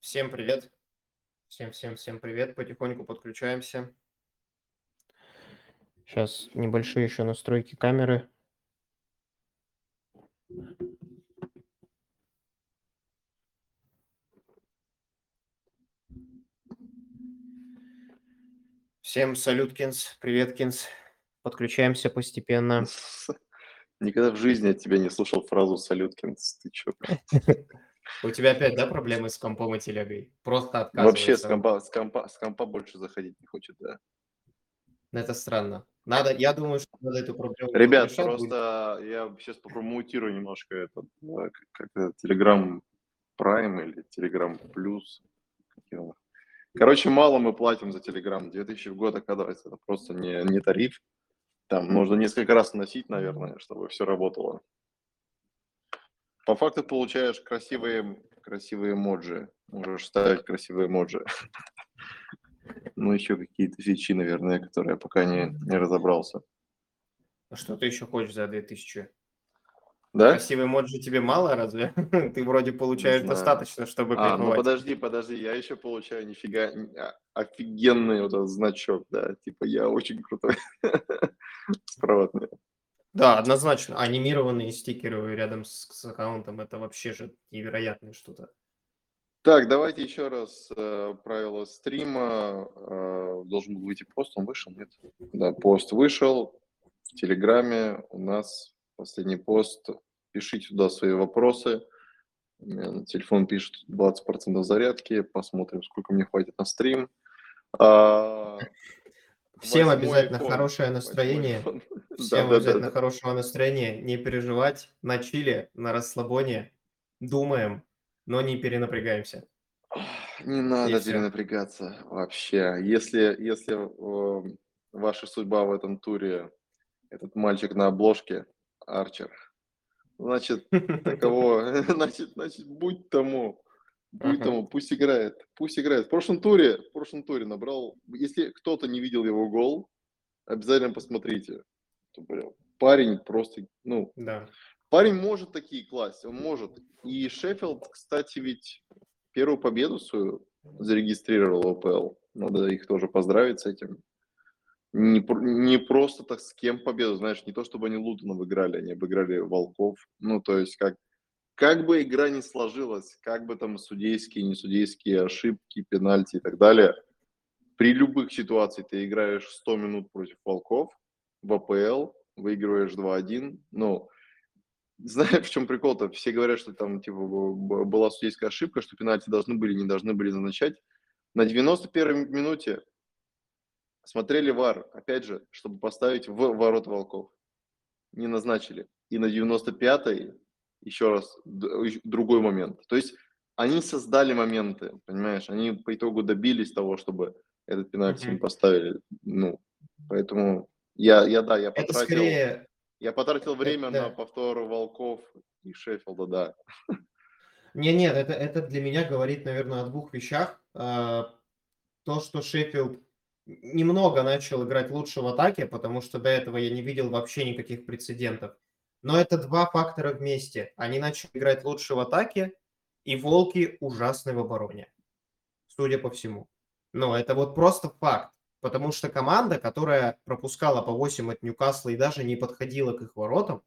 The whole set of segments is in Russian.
Всем привет. Всем-всем-всем привет. Потихоньку подключаемся. Сейчас небольшие еще настройки камеры. Всем салют, Кинс. Привет, Кинс. Подключаемся постепенно. Никогда в жизни от тебя не слушал фразу «салюткинс». Ты чё? У тебя опять, да, проблемы с компом и телегой? Просто отказывается. Вообще с компа, с, компа, с компа больше заходить не хочет, да. Это странно. Надо, я думаю, что надо эту проблему Ребят, просто я сейчас попромоутирую немножко этот, э, как это, Telegram Prime или Telegram Plus. Короче, мало мы платим за Telegram. 2000 в год, оказывается, это просто не, не тариф. Там нужно несколько раз носить, наверное, чтобы все работало. По факту получаешь красивые, красивые эмоджи. Можешь ставить красивые эмоджи. Ну, еще какие-то фичи, наверное, которые я пока не, не разобрался. А что ты еще хочешь за 2000? Да? Красивый эмоджи тебе мало, разве? Ты вроде получаешь достаточно, чтобы А, ну подожди, подожди, я еще получаю нифига а, офигенный вот этот значок, да, типа я очень крутой. Справа от меня. Да, однозначно. Анимированные стикеры рядом с, с аккаунтом это вообще же невероятное что-то. Так, давайте еще раз э, правила стрима. Э, должен был выйти пост, он вышел, нет? Да, пост вышел. В Телеграме у нас последний пост. Пишите туда свои вопросы. Телефон пишет 20% зарядки. Посмотрим, сколько мне хватит на стрим. А, Всем обязательно iPhone. хорошее настроение. iPhone. Всем Да-да-да-да. обязательно хорошего настроения. Не переживать. На чиле, на расслабоне. Думаем, но не перенапрягаемся. Не надо всё. перенапрягаться вообще. Если, если э, ваша судьба в этом туре этот мальчик на обложке, Арчер, значит, таково, значит, значит, будь тому, будь Ага. тому, пусть играет, пусть играет. В прошлом туре, в прошлом туре набрал, если кто-то не видел его гол, обязательно посмотрите. Парень просто, ну, Да. Парень может такие класть, он может. И Шеффилд, кстати, ведь первую победу свою зарегистрировал в ОПЛ. Надо их тоже поздравить с этим. Не, не просто так с кем победу, знаешь, не то чтобы они Лутоном играли, они обыграли Волков. Ну, то есть как, как бы игра не сложилась, как бы там судейские, не судейские ошибки, пенальти и так далее, при любых ситуациях ты играешь 100 минут против Волков в АПЛ, выигрываешь 2-1, ну, знаешь, в чем прикол-то? Все говорят, что там типа была судейская ошибка, что пенальти должны были, не должны были назначать. На 91-й минуте смотрели ВАР, опять же, чтобы поставить в ворота волков. Не назначили. И на 95-й еще раз другой момент. То есть они создали моменты, понимаешь? Они по итогу добились того, чтобы этот пенальти им поставили. Ну, поэтому я, я да, я Это потратил... скорее Я потратил время да. на повтор Волков и Шеффилда, да. Не, нет, это, это для меня говорит, наверное, о двух вещах. А, То, что Шеффилд немного начал играть лучше в атаке, потому что до этого я не видел вообще никаких прецедентов. Но это два фактора вместе. Они начали играть лучше в атаке, и Волки ужасны в обороне. Судя по всему. Но это вот просто факт. Потому что команда, которая пропускала по 8 от Ньюкасла и даже не подходила к их воротам,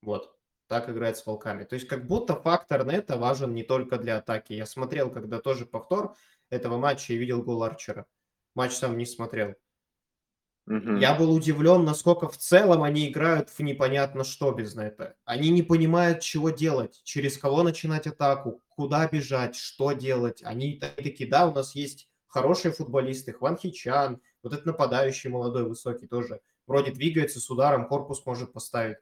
вот, так играет с волками. То есть как будто фактор нета важен не только для атаки. Я смотрел, когда тоже повтор этого матча и видел гол Арчера. Матч сам не смотрел. Мгм. Я был удивлен, насколько в целом они играют в непонятно что без нета. Они не понимают, чего делать, через кого начинать атаку, куда бежать, что делать. Они такие, да, у нас есть хорошие футболисты, Хван Хичан, вот этот нападающий молодой, высокий тоже, вроде двигается с ударом, корпус может поставить.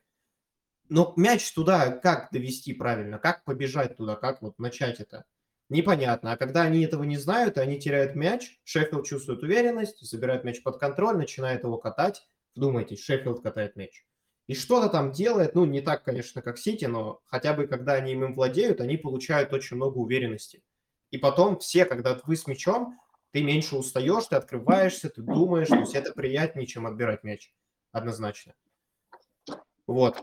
Но мяч туда как довести правильно, как побежать туда, как вот начать это? Непонятно. А когда они этого не знают, они теряют мяч, Шеффилд чувствует уверенность, забирает мяч под контроль, начинает его катать. Вдумайтесь, Шеффилд катает мяч. И что-то там делает, ну, не так, конечно, как Сити, но хотя бы когда они им владеют, они получают очень много уверенности. И потом все, когда вы с мячом, ты меньше устаешь, ты открываешься, ты думаешь, то есть это приятнее, чем отбирать мяч. Однозначно. Вот.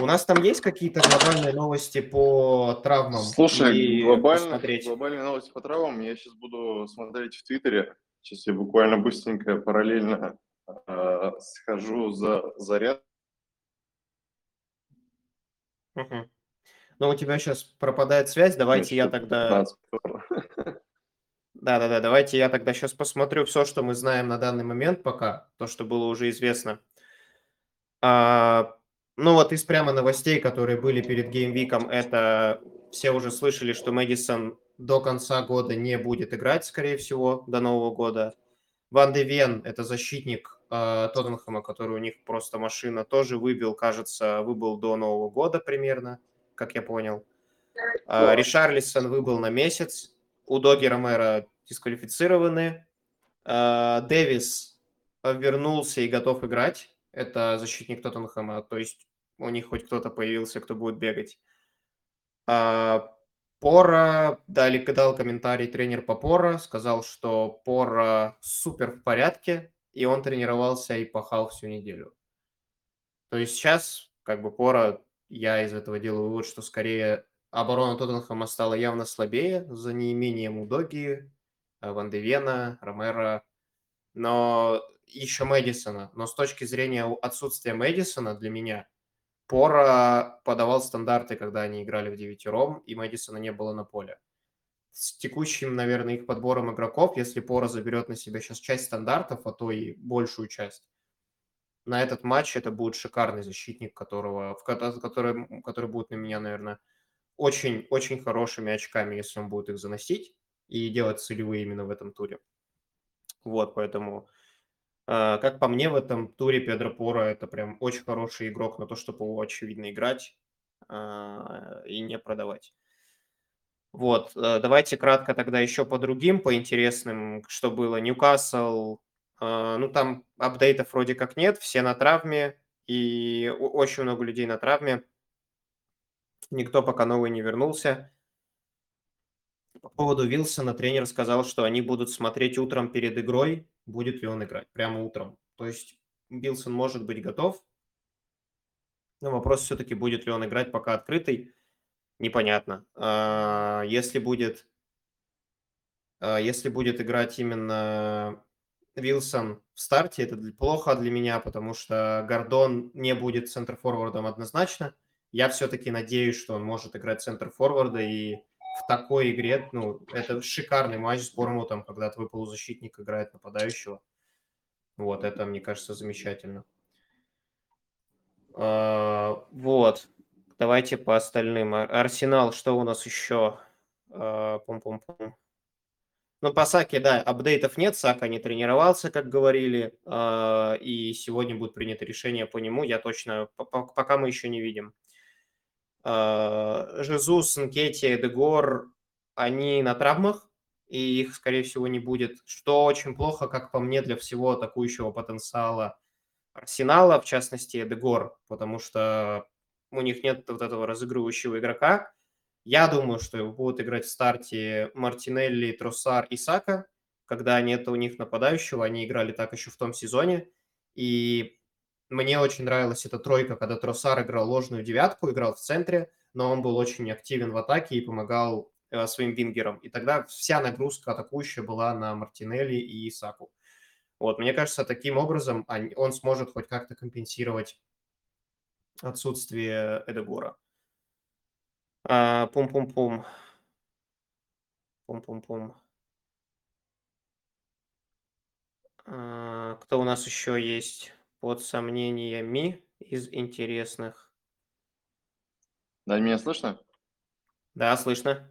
У нас там есть какие-то глобальные новости по травмам? Слушай, посмотреть? глобальные новости по травмам я сейчас буду смотреть в Твиттере. Сейчас я буквально быстренько параллельно э, схожу за заряд. Мгм. Ну, у тебя сейчас пропадает связь, давайте я штук тогда... 15. Да-да-да, давайте я тогда сейчас посмотрю все, что мы знаем на данный момент пока, то, что было уже известно. А, ну вот из прямо новостей, которые были перед геймвиком, это все уже слышали, что Мэдисон до конца года не будет играть, скорее всего, до Нового года. Ван де Вен, это защитник э, Тоттенхэма, который у них просто машина, тоже выбил, кажется, выбыл до Нового года примерно, как я понял. А, Ришарлисон выбыл на месяц. У Доги Ромеро дисквалифицированы. А, Дэвис вернулся и готов играть. Это защитник Тоттенхэма, то есть у них хоть кто-то появился, кто будет бегать. А, Пора, дали, дал комментарий тренер по Пора, сказал, что Пора супер в порядке, и он тренировался и пахал всю неделю. То есть сейчас, как бы Пора, я из этого делаю вывод, что скорее оборона Тоттенхэма стала явно слабее за неимением Удоги, Ван де Вена, Ромера, но еще Мэдисона. Но с точки зрения отсутствия Мэдисона для меня, Пора подавал стандарты, когда они играли в девятером, и Мэдисона не было на поле. С текущим, наверное, их подбором игроков, если Пора заберет на себя сейчас часть стандартов, а то и большую часть, на этот матч это будет шикарный защитник, которого, в который, который будет на меня, наверное, очень-очень хорошими очками, если он будет их заносить и делать целевые именно в этом туре. Вот, поэтому, как по мне, в этом туре Педро Пора это прям очень хороший игрок на то, чтобы его, очевидно, играть э, и не продавать. Вот, э, давайте кратко тогда еще по другим, по интересным, что было. Ньюкасл, э, ну там апдейтов вроде как нет, все на травме, и очень много людей на травме. Никто пока новый не вернулся. По поводу Вилсона тренер сказал, что они будут смотреть утром перед игрой, будет ли он играть, прямо утром. То есть Вилсон может быть готов, но вопрос все-таки, будет ли он играть пока открытый, непонятно. А, если будет, а, если будет играть именно Вилсон в старте, это плохо для меня, потому что Гордон не будет центр-форвардом однозначно. Я все-таки надеюсь, что он может играть центр-форварда и в такой игре, ну, это шикарный матч с Бормутом, когда твой полузащитник играет нападающего. Вот, это, мне кажется, замечательно. А, вот, давайте по остальным. Арсенал, что у нас еще? А, пум-пум-пум. Ну, по Саке, да, апдейтов нет, Сака не тренировался, как говорили, а, и сегодня будет принято решение по нему, я точно, пока мы еще не видим. А, Жезус, Нкетти, Дегор, они на травмах, и их, скорее всего, не будет, что очень плохо, как по мне, для всего атакующего потенциала Арсенала, в частности, Дегор, потому что у них нет вот этого разыгрывающего игрока. Я думаю, что будут играть в старте Мартинелли, Тросар и Сака. Когда нет у них нападающего, они играли так еще в том сезоне. И мне очень нравилась эта тройка, когда Тросар играл ложную девятку, играл в центре, но он был очень активен в атаке и помогал э, своим вингерам. И тогда вся нагрузка атакующая была на Мартинелли и Исаку. Вот, мне кажется, таким образом он сможет хоть как-то компенсировать отсутствие Эдегора. А, пум-пум-пум. Пум-пум-пум. А, кто у нас еще есть? Под сомнениями из интересных. Да, меня слышно? Да, слышно.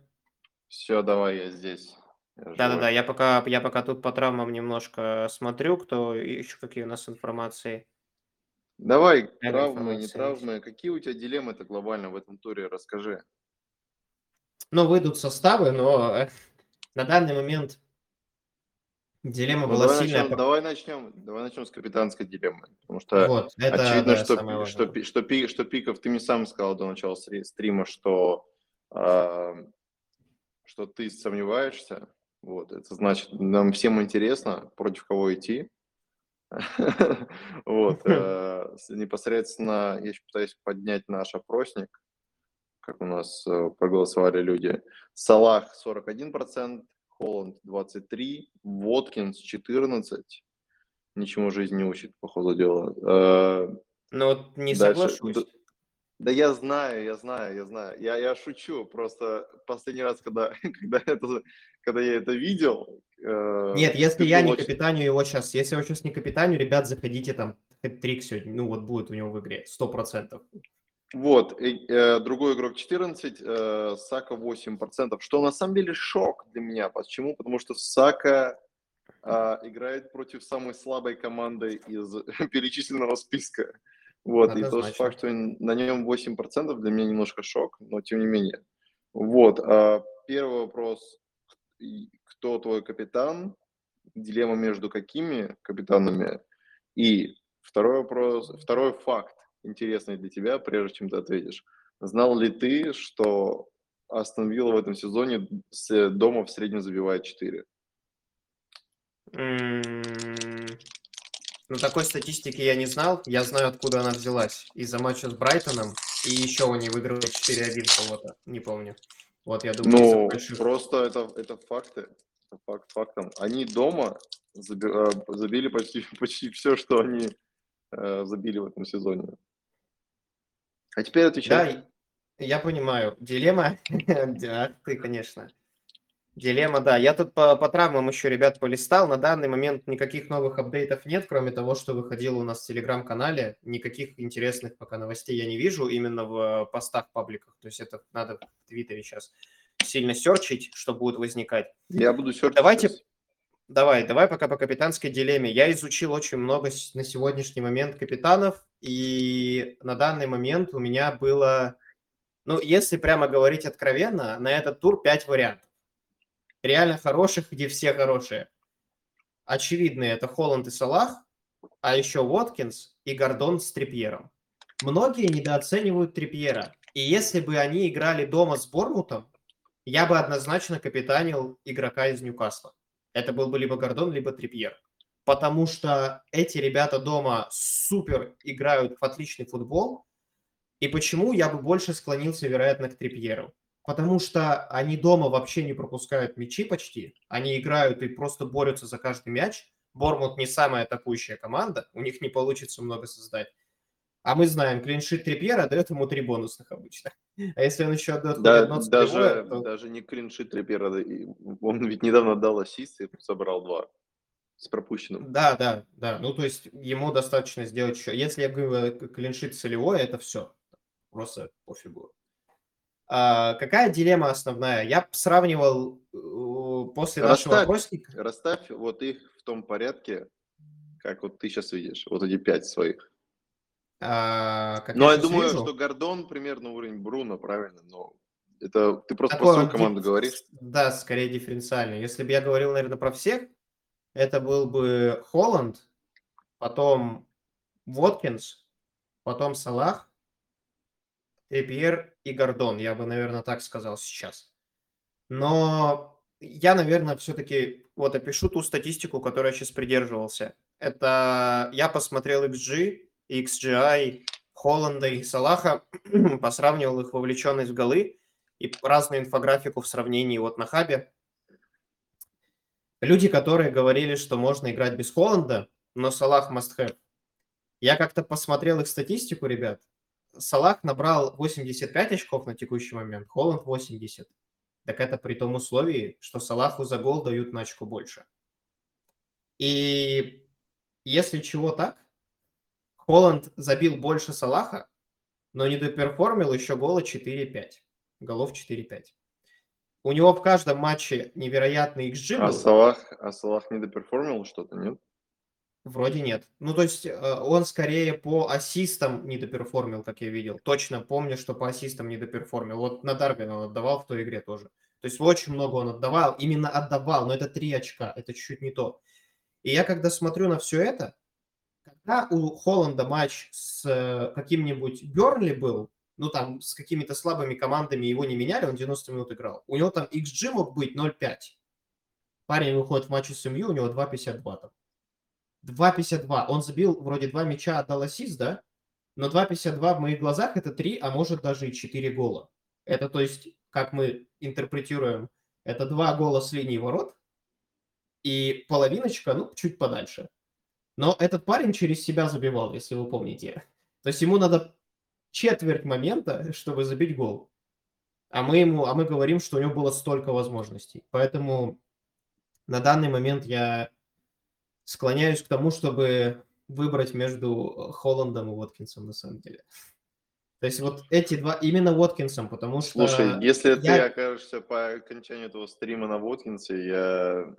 Все, давай, я здесь. Да-да-да, я пока, я пока тут по травмам немножко смотрю, кто еще какие у нас информации. Давай, Эго травмы, не травмы. Какие у тебя дилеммы-то глобально в этом туре? Расскажи. Ну, выйдут составы, но э, на данный момент Дилемма ну, была давай сильная. Начнем, давай начнем, давай начнем с капитанской дилеммы, потому что вот, это, очевидно, да, что, что, что, что, что Пиков, ты мне сам сказал до начала стрима, что э, что ты сомневаешься, вот, это значит, нам всем интересно, против кого идти, вот, э, непосредственно, я пытаюсь поднять наш опросник, как у нас э, проголосовали люди. Салах 41%, Холланд 23%, Воткинс 14%. Ничему жизнь не учит, по ходу дела. Э, ну вот не Дальше. соглашусь. Да я знаю, я знаю, я знаю. Я, я шучу. Просто последний раз, когда, когда, это, когда я это видел... Э, Нет, если я не очень... капитаню его сейчас, если я сейчас не капитаню, ребят, заходите там, трик сегодня, ну вот будет у него в игре, сто процентов. Вот, э, другой игрок 14, э, Сака 8%, что на самом деле шок для меня. Почему? Потому что Сака э, играет против самой слабой команды из перечисленного списка. Вот, Однозначно. и тот факт, что на нем 8% для меня немножко шок, но тем не менее. Вот, а первый вопрос, кто твой капитан, дилемма между какими капитанами, и второй вопрос, второй факт, интересный для тебя, прежде чем ты ответишь. Знал ли ты, что Астон Вилла в этом сезоне с дома в среднем забивает 4? Ну, такой статистики я не знал. Я знаю, откуда она взялась. Из-за матча с Брайтоном. И еще они выиграли 4-1 кого-то. Не помню. Вот, я думаю, Ну, больших... просто это, это факты. Это факт фактом. Они дома заби, э, забили почти, почти все, что они э, забили в этом сезоне. А теперь отвечай. Да, я понимаю. Дилемма, да, ты, конечно. Дилемма, да. Я тут по, по травмам еще, ребят, полистал. На данный момент никаких новых апдейтов нет, кроме того, что выходило у нас в Телеграм-канале. Никаких интересных пока новостей я не вижу именно в постах, пабликах. То есть это надо в Твиттере сейчас сильно серчить, что будет возникать. Я буду серчить. Давайте, давай, давай пока по капитанской дилемме. Я изучил очень много на сегодняшний момент капитанов, и на данный момент у меня было, ну, если прямо говорить откровенно, на этот тур 5 вариантов реально хороших, где все хорошие. Очевидные это Холланд и Салах, а еще Уоткинс и Гордон с Трипьером. Многие недооценивают Трипьера. И если бы они играли дома с Бормутом, я бы однозначно капитанил игрока из Ньюкасла. Это был бы либо Гордон, либо Трипьер. Потому что эти ребята дома супер играют в отличный футбол. И почему я бы больше склонился, вероятно, к Трипьеру? потому что они дома вообще не пропускают мячи почти. Они играют и просто борются за каждый мяч. Бормут не самая атакующая команда, у них не получится много создать. А мы знаем, клиншит Трипьера дает ему три бонусных обычно. А если он еще отдает да, одно даже, целевое, то... даже не клиншит Трипьера, он ведь недавно отдал ассист и собрал два с пропущенным. Да, да, да. Ну, то есть ему достаточно сделать еще. Если я говорю э, клиншит целевой, это все. Просто пофигу. А, какая дилемма основная? Я сравнивал э, после расставь, нашего опросника. Расставь вот их в том порядке, как вот ты сейчас видишь, вот эти пять своих. А, Но я, я думаю, вижу? что Гордон примерно уровень Бруно, правильно? Но это ты просто Такое, про свою команду говоришь. Да, скорее дифференциальный. Если бы я говорил, наверное, про всех, это был бы Холланд, потом Воткинс, потом Салах, Трипьер и Гордон, я бы, наверное, так сказал сейчас. Но я, наверное, все-таки вот опишу ту статистику, которой я сейчас придерживался. Это я посмотрел XG, XGI, Холланда и Салаха, посравнивал их вовлеченность в голы и разную инфографику в сравнении вот на хабе. Люди, которые говорили, что можно играть без Холланда, но Салах must have. Я как-то посмотрел их статистику, ребят, Салах набрал 85 очков на текущий момент, Холланд 80. Так это при том условии, что Салаху за гол дают на очко больше. И если чего так, Холланд забил больше Салаха, но не доперформил еще гола 4-5. Голов 4-5. У него в каждом матче невероятный XG а был. Салах, а Салах не доперформил что-то, нет? Вроде нет. Ну, то есть э, он скорее по ассистам не доперформил, как я видел. Точно помню, что по ассистам не доперформил. Вот на Дарвина он отдавал в той игре тоже. То есть очень много он отдавал. Именно отдавал, но это три очка. Это чуть-чуть не то. И я когда смотрю на все это, когда у Холланда матч с э, каким-нибудь Бернли был, ну там с какими-то слабыми командами его не меняли, он 90 минут играл. У него там XG мог быть 0,5. Парень выходит в матч с МЮ, у него 2,52 там. 2.52. Он забил вроде два мяча, отдал ассист, да? Но 2.52 в моих глазах это 3, а может даже и 4 гола. Это то есть, как мы интерпретируем, это два гола с линии ворот и половиночка, ну, чуть подальше. Но этот парень через себя забивал, если вы помните. То есть ему надо четверть момента, чтобы забить гол. А мы ему, а мы говорим, что у него было столько возможностей. Поэтому на данный момент я склоняюсь к тому, чтобы выбрать между Холландом и Уоткинсом на самом деле. То есть вот эти два, именно Уоткинсом, потому что... Слушай, если я... ты окажешься по окончанию этого стрима на Уоткинсе, я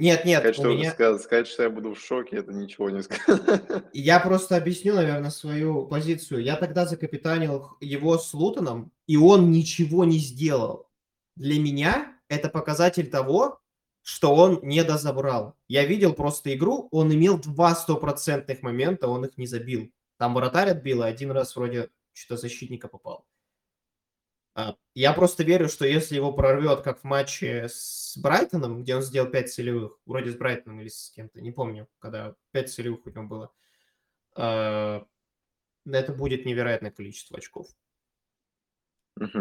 нет, нет, сказать, что, меня... сказать, сказать, что я буду в шоке, это ничего не сказать. Я просто объясню, наверное, свою позицию. Я тогда закапитанил его с Лутоном, и он ничего не сделал. Для меня это показатель того, что он не дозабрал. Я видел просто игру, он имел два стопроцентных момента, он их не забил. Там вратарь отбил, и один раз вроде что-то защитника попал. А, я просто верю, что если его прорвет, как в матче с Брайтоном, где он сделал 5 целевых, вроде с Брайтоном или с кем-то, не помню, когда 5 целевых у него было, а, это будет невероятное количество очков.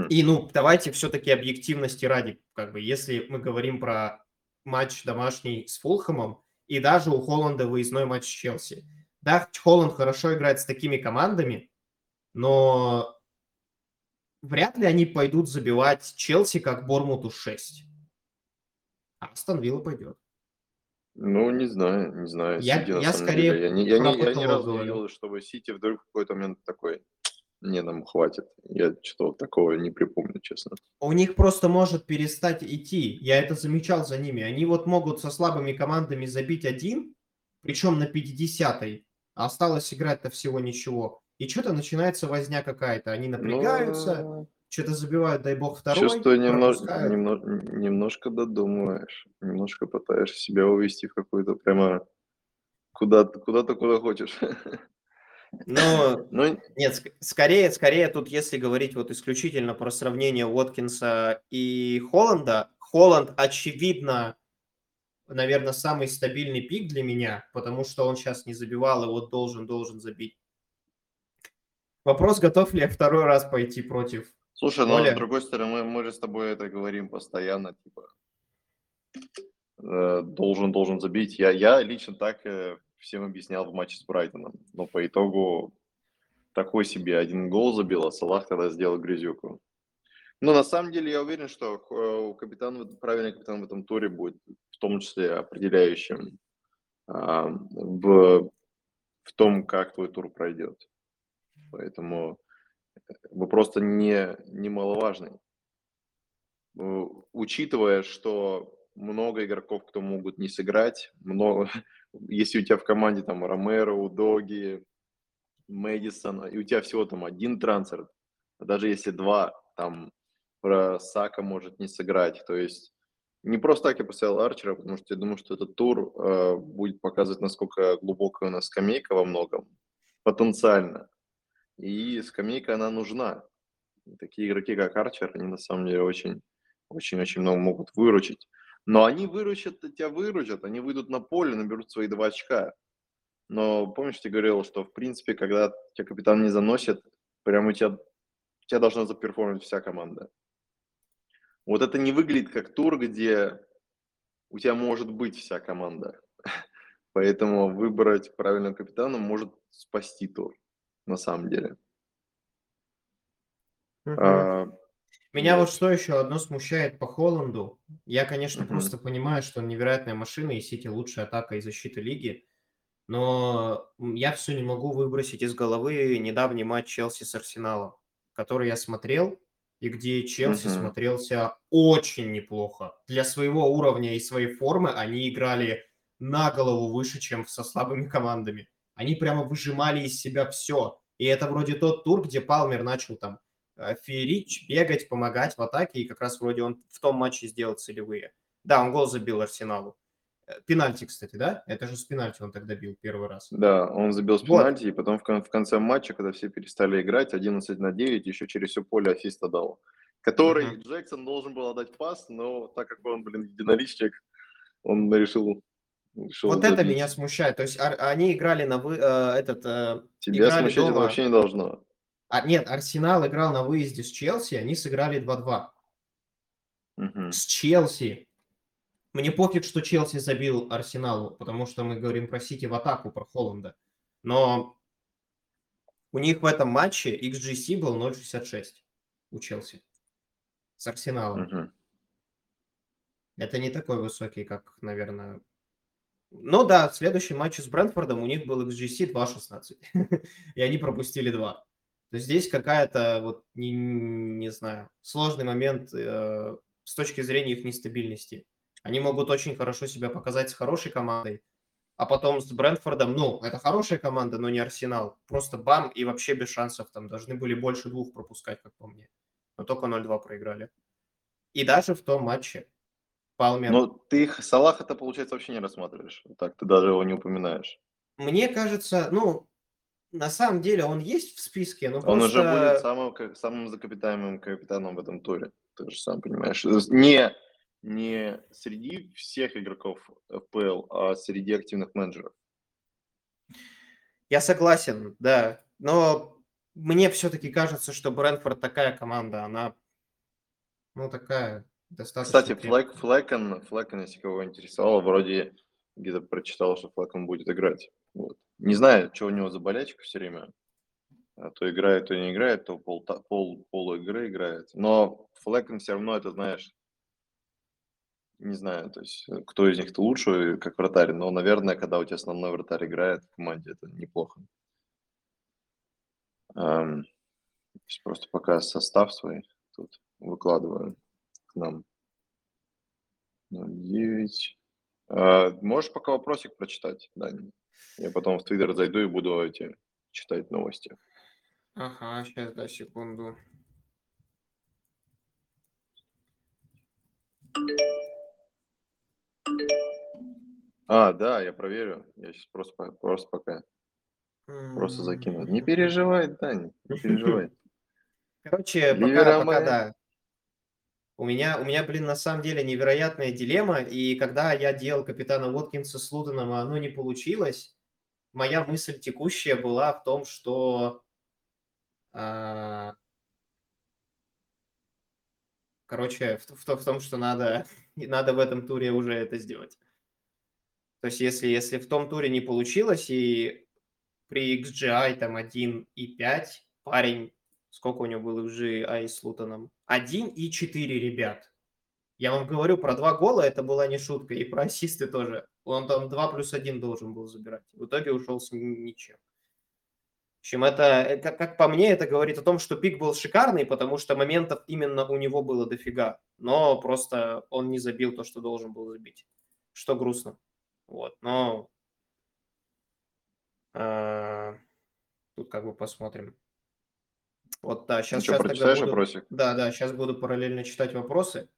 И, ну, давайте все-таки объективности ради, как бы, если мы говорим про матч домашний с Фулхэмом, и даже у Холланда выездной матч с Челси. Да, Холланд хорошо играет с такими командами, но вряд ли они пойдут забивать Челси как Бормуту 6. А Астон Вилла пойдет. Ну, не знаю, не знаю. Я, Сити, я скорее деле, я, не, я, не, я разу не говорю. видел, чтобы Сити вдруг в какой-то момент такой, не, нам хватит. Я что-то такого не припомню, честно. У них просто может перестать идти. Я это замечал за ними. Они вот могут со слабыми командами забить один, причем на 50-й, а осталось играть-то всего ничего. И что-то начинается возня какая-то. Они напрягаются, Ну, что-то забивают, дай бог, второй. чувствую, немнож- пропускают. немно- немножко додумываешь, немножко пытаешься себя увести в какую-то прямо куда-то, куда-то, куда хочешь. Но Ну, Нет, ск- скорее, скорее тут, если говорить вот исключительно про сравнение Уоткинса и Холланда, Холланд, очевидно, наверное, самый стабильный пик для меня, потому что он сейчас не забивал и вот должен, должен забить. Вопрос, готов ли я второй раз пойти против. Слушай, но Оля. с другой стороны, мы, мы же с тобой это говорим постоянно, типа, э, должен, должен забить. Я, я лично так э, всем объяснял в матче с Брайтоном, но по итогу такой себе один гол забил, а Салах тогда сделал грязюку. Но на самом деле я уверен, что э, у капитана, правильный капитан в этом туре будет в том числе определяющим а, в, в том, как твой тур пройдет. Поэтому вопрос просто не, немаловажный. Э, Учитывая, что много игроков, кто могут не сыграть, много, если у тебя в команде там Ромеро, Удоги, Мэдисон, и у тебя всего там один трансфер, даже если два, там про Сака может не сыграть, то есть не просто так я поставил Арчера, потому что я думаю, что этот тур э, будет показывать, насколько глубокая у нас скамейка во многом, потенциально. И скамейка, она нужна. Такие игроки, как Арчер, они на самом деле очень, очень-очень много могут выручить. Но они выручат, тебя выручат, они выйдут на поле, наберут свои два очка. Но помнишь, ты говорил, что в принципе, когда тебя капитан не заносит, прямо у тебя, у тебя должна заперформить вся команда. Вот это не выглядит как тур, где у тебя может быть вся команда. Поэтому выбрать правильного капитана может спасти тур, на самом деле. Мгм. А, Меня вот. что еще одно смущает по Холланду. Я, конечно, Мгм. просто понимаю, что он невероятная машина, и Сити лучшая атака и защита лиги. Но я все не могу выбросить из головы недавний матч Челси с Арсеналом, который я смотрел, и где Челси Мгм. смотрелся очень неплохо. Для своего уровня и своей формы они играли на голову выше, чем со слабыми командами. Они прямо выжимали из себя все. И это вроде тот тур, где Палмер начал там э, феерить, бегать, помогать в атаке, и как раз вроде он в том матче сделал целевые. Да, он гол забил Арсеналу. Э, Пенальти, кстати, да? Это же с пенальти он тогда бил первый раз. Да, он забил с Вот. пенальти, и потом в, кон- в конце матча, когда все перестали играть, 11 на 9, еще через все поле ассист отдал. Который Мгм. Джексон должен был отдать пас, но так как он, блин, единоличник, он решил Вот это меня смущает. То есть они играли на вы, э, этот э, Тебя смущать это дома. вообще не должно. А, нет, Арсенал играл на выезде с Челси, они сыграли 2-2. Мгм. С Челси. Мне пофиг, что Челси забил Арсеналу, потому что мы говорим про Сити в атаку, про Холланда. Но у них в этом матче XGC был 0.66 у Челси с Арсеналом. Мгм. Это не такой высокий, как, наверное... Ну да, в следующем матче с Брентфордом у них был XGC 2.16, и они пропустили 2. То есть здесь какая-то, вот, не, не знаю, сложный момент э, с точки зрения их нестабильности. Они могут очень хорошо себя показать с хорошей командой, а потом с Брентфордом, ну, это хорошая команда, но не Арсенал. Просто бам, и вообще без шансов там должны были больше двух пропускать, как по мне. Но только 0-2 проиграли. И даже в том матче Палмер... Но ты их- Салаха-то, получается, вообще не рассматриваешь. Так, ты даже его не упоминаешь. Мне кажется, ну, на самом деле он есть в списке, но Он уже просто... будет самым, самым закапитаемым капитаном в этом туре. Ты же сам понимаешь. Не, не среди всех игроков FPL, а среди активных менеджеров. Я согласен, да. Но мне все-таки кажется, что Брэнфорд такая команда, она, ну, такая достаточно... Кстати. Флэк, Флэкон, Флэкон, если кого интересовало, вроде где-то прочитал, что Флэкон будет играть. Вот. Не знаю, что у него за болячка все время. А То играет, то не играет, то пол, пол, пол игры играет. Но Флэкон все равно это, знаешь, не знаю, то есть э, кто из них-то лучше, как вратарь. Но, наверное, когда у тебя основной вратарь играет в команде, это неплохо. Сейчас просто пока состав свой тут выкладываю к нам. 09. А, можешь пока вопросик прочитать, Дани? Я потом в Твиттер зайду и буду эти читать новости. Ага, сейчас, да, секунду. А, да, я проверю. Я сейчас просто, просто пока просто закину. Не переживай, Дани, не переживай. Короче, пока, пока да. У меня, у меня, блин, на самом деле невероятная дилемма, и когда я делал капитана Уоткинса с Лутоном, а оно не получилось, моя мысль текущая была в том, что... а, короче, в, в в том, что надо, надо в этом туре уже это сделать. То есть если, если в том туре не получилось, и при XGI там 1,5 парень Сколько у него было в GI с Лутоном? 1 и 4, ребят. Я вам говорю, про два гола это была не шутка, и про ассисты тоже. Он там 2 плюс 1 должен был забирать. В итоге ушел с ни- ничем. В общем, это, э, как, как по мне, это говорит о том, что пик был шикарный, потому что моментов именно у него было дофига. Но просто он не забил то, что должен был забить. Что грустно. Вот, но... а, тут как бы посмотрим. Вот, да, Ну сейчас, что, прочитаешь вопросик? да, да, сейчас буду параллельно читать вопросы.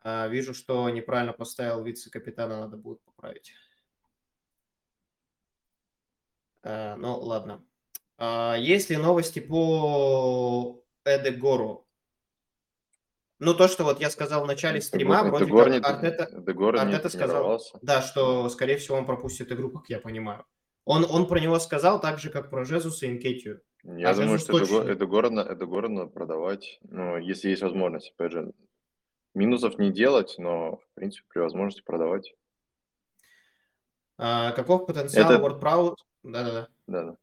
А, вижу, что неправильно поставил вице-капитана, надо будет поправить. А, ну, ладно. А, есть ли новости по Эдегору? Ну, то, что вот я сказал в начале стрима, Это вроде Гор не- Артета, это Гор не Артета сказал, да, что, скорее всего, он пропустит игру, как я понимаю. Он, он про него сказал так же, как про Жезуса и Инкетию. Я А думаю, что это, точно. это горно, это горно продавать, ну, если есть возможность, опять же. Минусов не делать, но, в принципе, при возможности продавать. А, каков потенциал Это- WordPress? Да-да-да. Да, да.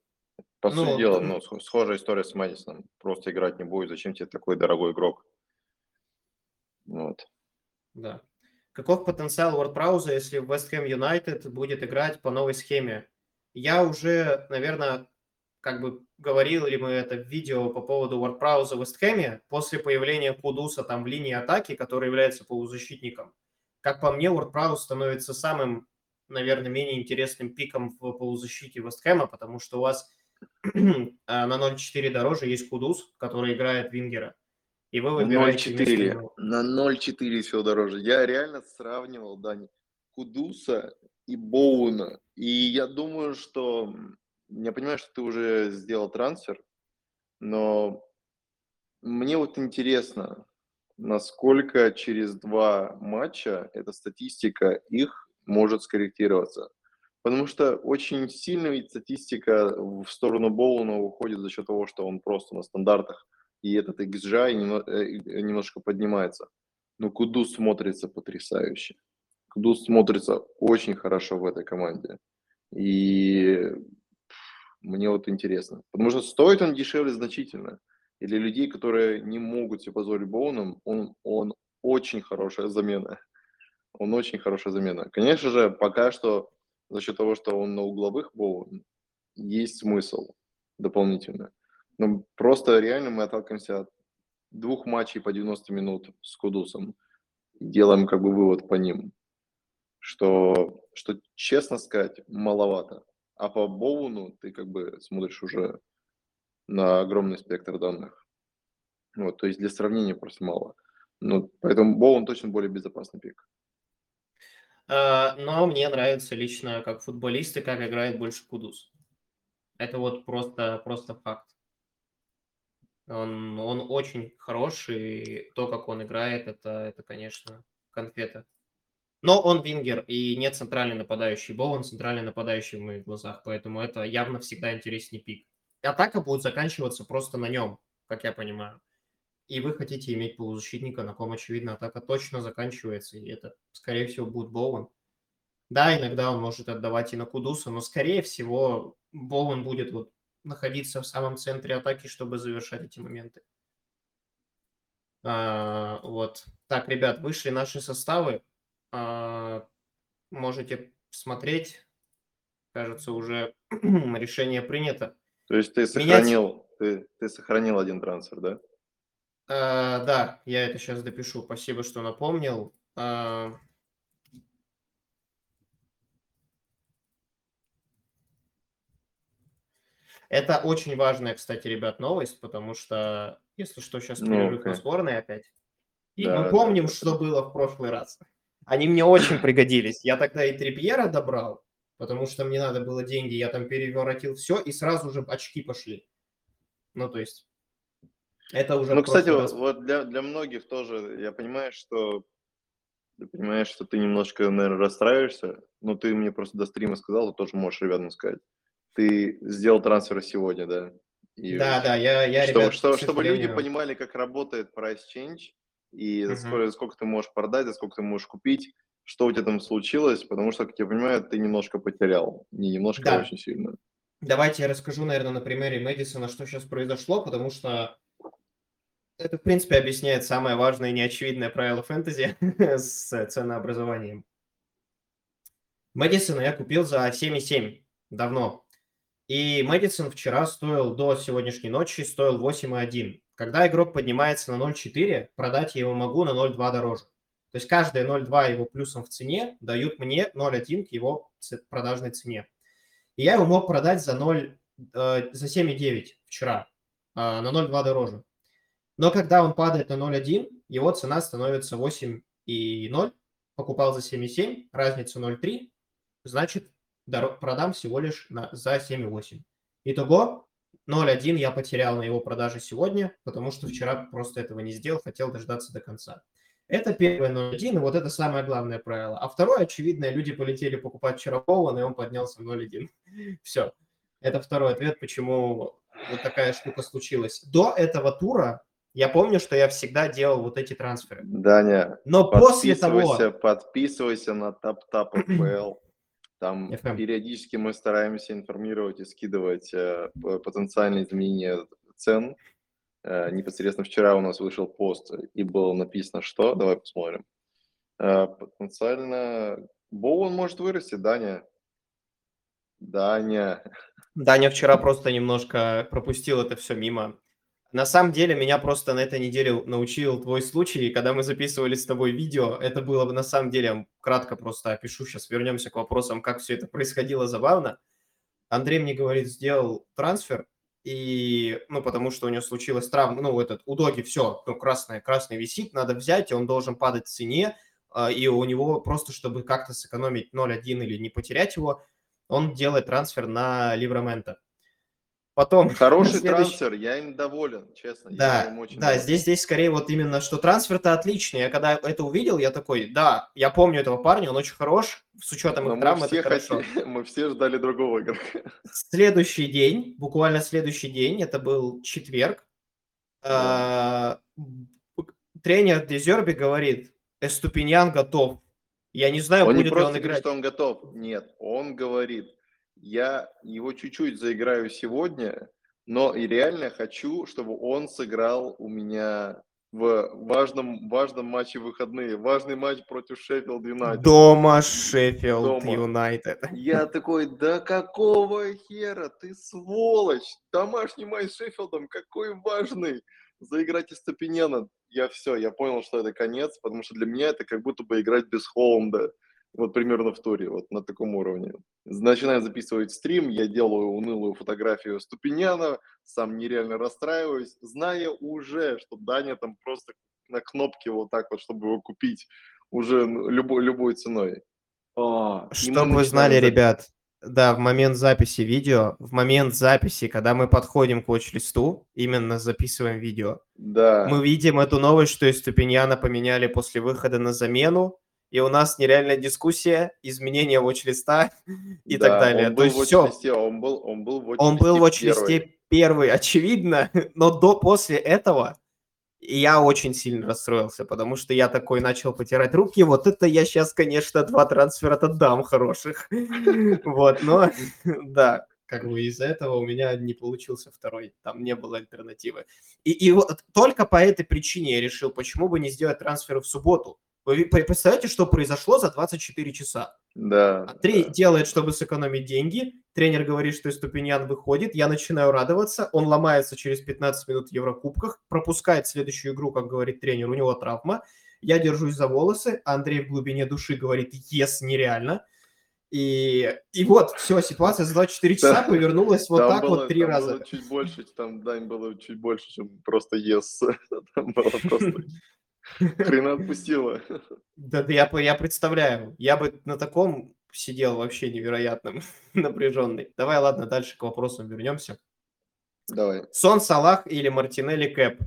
По Ну, сути дела, ну, сх- схожая история с Мэдисоном. Просто играть не будет. Зачем тебе такой дорогой игрок? Вот. Да. Каков потенциал WordPress, если West Ham United будет играть по новой схеме? Я уже, наверное, как бы говорили мы это в видео по поводу WordPress в Ham, после появления Кудуса там в линии атаки, который является полузащитником. Как по мне, WordPress становится самым, наверное, менее интересным пиком в полузащите Ham, потому что у вас а, на 0.4 дороже есть Кудус, который играет Вингера. И вы выбираете вместо 0,4. него. На 0,4 все дороже. Я реально сравнивал, Дани, Кудуса и Боуна. И я думаю, что... Я понимаю, что ты уже сделал трансфер, но мне вот интересно, насколько через два матча эта статистика их может скорректироваться. Потому что очень сильно ведь статистика в сторону Боуна уходит за счет того, что он просто на стандартах, и этот XGI э, немножко поднимается. Но Кудус смотрится потрясающе. Кудус смотрится очень хорошо в этой команде. И мне вот интересно. Потому что стоит он дешевле значительно. И для людей, которые не могут себе позволить Боуном, он, он очень хорошая замена. Он очень хорошая замена. Конечно же, пока что за счет того, что он на угловых Боун, есть смысл дополнительно. Но просто реально мы отталкиваемся от двух матчей по 90 минут с Кудусом. Делаем как бы вывод по ним, что, что честно сказать, маловато. А по Боуну ты как бы смотришь уже на огромный спектр данных. Вот, то есть для сравнения просто мало. Ну, поэтому Боун точно более безопасный пик. А, но мне нравится лично как футболист и как играет больше Кудус. Это вот просто, просто факт. Он, он очень хороший, и то, как он играет, это, это, конечно, конфета. Но он вингер, и нет центральный нападающий. Боуэн центральный нападающий в моих глазах, поэтому это явно всегда интереснее пик. Атака будет заканчиваться просто на нем, как я понимаю. И вы хотите иметь полузащитника, на ком, очевидно, атака точно заканчивается, и это, скорее всего, будет Боуэн. Да, иногда он может отдавать и на Кудуса, но, скорее всего, Боуэн будет вот находиться в самом центре атаки, чтобы завершать эти моменты. А, вот. Так, ребят, вышли наши составы. А, можете смотреть. Кажется, уже решение принято. То есть ты сохранил, Менять... ты, ты сохранил один трансфер, да? А, да, я это сейчас допишу. Спасибо, что напомнил. А... Это очень важная, кстати, ребят, новость, потому что, если что, сейчас перерыв ну, на сборной опять. И да, мы помним, да, что было в прошлый раз. Они мне очень пригодились. Я тогда и Трипьера добрал, потому что мне надо было деньги, я там переворотил все, и сразу же очки пошли. Ну, то есть это уже Ну, кстати, раз... вот для, для многих тоже, я понимаю, что ты понимаешь, что ты немножко, наверное, расстраиваешься, но ты мне просто до стрима сказал, ты тоже можешь ребятам сказать. Ты сделал трансфер сегодня, да? И да, да, я, я что, ребят, что, Чтобы люди понимали, как работает price change, и угу. сколько, сколько ты можешь продать, за сколько ты можешь купить, что у тебя там случилось, потому что, как я понимаю, ты немножко потерял, не немножко, да. а очень сильно. Давайте я расскажу, наверное, на примере Мэдисона, что сейчас произошло, потому что это, в принципе, объясняет самое важное и неочевидное правило фэнтези с ценообразованием. Мэдисона я купил за 7,7 давно. И Мэдисон вчера стоил до сегодняшней ночи, стоил 8,1. Когда игрок поднимается на 0,4, продать я его могу на 0,2 дороже. То есть каждые 0,2 его плюсом в цене дают мне 0,1 к его продажной цене. И я его мог продать за 0, э, за 7,9 вчера, э, на 0,2 дороже. Но когда он падает на 0,1, его цена становится 8,0, покупал за 7,7, разница 0,3, значит, продам всего лишь на, за 7,8. Итого 0,1 я потерял на его продаже сегодня, потому что вчера просто этого не сделал, хотел дождаться до конца. Это первое 0,1, и вот это самое главное правило. А второе, очевидное, люди полетели покупать вчера Боуэн, и он поднялся в 0,1. Все. Это второй ответ, почему вот такая штука случилась. До этого тура я помню, что я всегда делал вот эти трансферы. Даня, но после того... Подписывайся на TapTap FPL. Там FM. периодически мы стараемся информировать и скидывать э, потенциальные изменения цен. Э, непосредственно вчера у нас вышел пост и было написано, что, давай посмотрим. Э, потенциально Боуэн может вырасти, Даня. Даня. Даня вчера просто немножко пропустил это все мимо. На самом деле, меня просто на этой неделе научил твой случай, когда мы записывали с тобой видео, это было бы на самом деле, кратко просто опишу, сейчас вернемся к вопросам, как все это происходило забавно. Андрей мне говорит, сделал трансфер, и, ну, потому что у него случилась травма, ну, этот, у Доги все, ну, красное, красный висит, надо взять, и он должен падать в цене, а, и у него просто, чтобы как-то сэкономить 0.1 или не потерять его, он делает трансфер на Ливрамента. Потом Хороший следующий- трансфер, я им доволен, честно. я Да, им очень да, доволен. здесь, здесь скорее вот именно, что трансфер-то отличный. Я когда это увидел, я такой, да, я помню этого парня, он очень хорош, с учетом Но их мы травм, это все, хорошо. хотели- мы все ждали другого игрока. Следующий день, буквально следующий день, это был четверг, Да. а, тренер Дезерби говорит, Эступиньян готов. Я не знаю, Он не будет ли просто он говорит, играть. что он готов. Нет, он говорит, я его чуть-чуть заиграю сегодня, но и реально хочу, чтобы он сыграл у меня в важном, важном матче выходные. Важный матч против Шеффилд Юнайтед. Дома Шеффилд. Юнайтед. Я такой, да какого хера, ты сволочь! Домашний матч с Шеффилдом, какой важный! Заиграть из Ступинена. Я все, я понял, что это конец, потому что для меня это как будто бы играть без Холланда. Вот примерно в туре, вот на таком уровне. Начинаю записывать стрим, я делаю унылую фотографию Ступиняна, сам нереально расстраиваюсь, зная уже, что Даня там просто на кнопке вот так вот, чтобы его купить уже любой, любой ценой. А, и мы Чтобы вы знали, записывать. ребят, да, в момент записи видео, в момент записи, когда мы подходим к watch-листу, именно записываем видео, Да. мы видим эту новость, что Ступиньяна поменяли после выхода на замену, и у нас нереальная дискуссия, изменение watch-листа и Да, так далее. Он То был есть в все, watch-листе, он был, он был в он был в watch-листе первый. watch-листе первый, очевидно, но до, после этого я очень сильно расстроился, потому что я такой начал потирать руки, вот это я сейчас, конечно, два трансфера отдам хороших. Вот, но да, как бы из-за этого у меня не получился второй, там не было альтернативы. И, и вот только по этой причине я решил, почему бы не сделать трансферы в субботу. Вы представляете, что произошло за 24 часа? Да. Андрей да. делает, чтобы сэкономить деньги. Тренер говорит, что Ступиньян выходит. Я начинаю радоваться. Он ломается через 15 минут в Еврокубках. Пропускает следующую игру, как говорит тренер. У него травма. Я держусь за волосы. а Андрей в глубине души говорит, ес, нереально. И, и вот, все, ситуация за 24 часа повернулась вот Там так было- вот три раза. было чуть больше, там Дань было чуть больше, чем просто yes. Там было просто хрена отпустила. Да, да я, я представляю. Я бы на таком сидел вообще невероятным, напряженный. Давай, ладно, дальше к вопросам вернемся. Давай. Сон Салах или Мартинелли Кэп?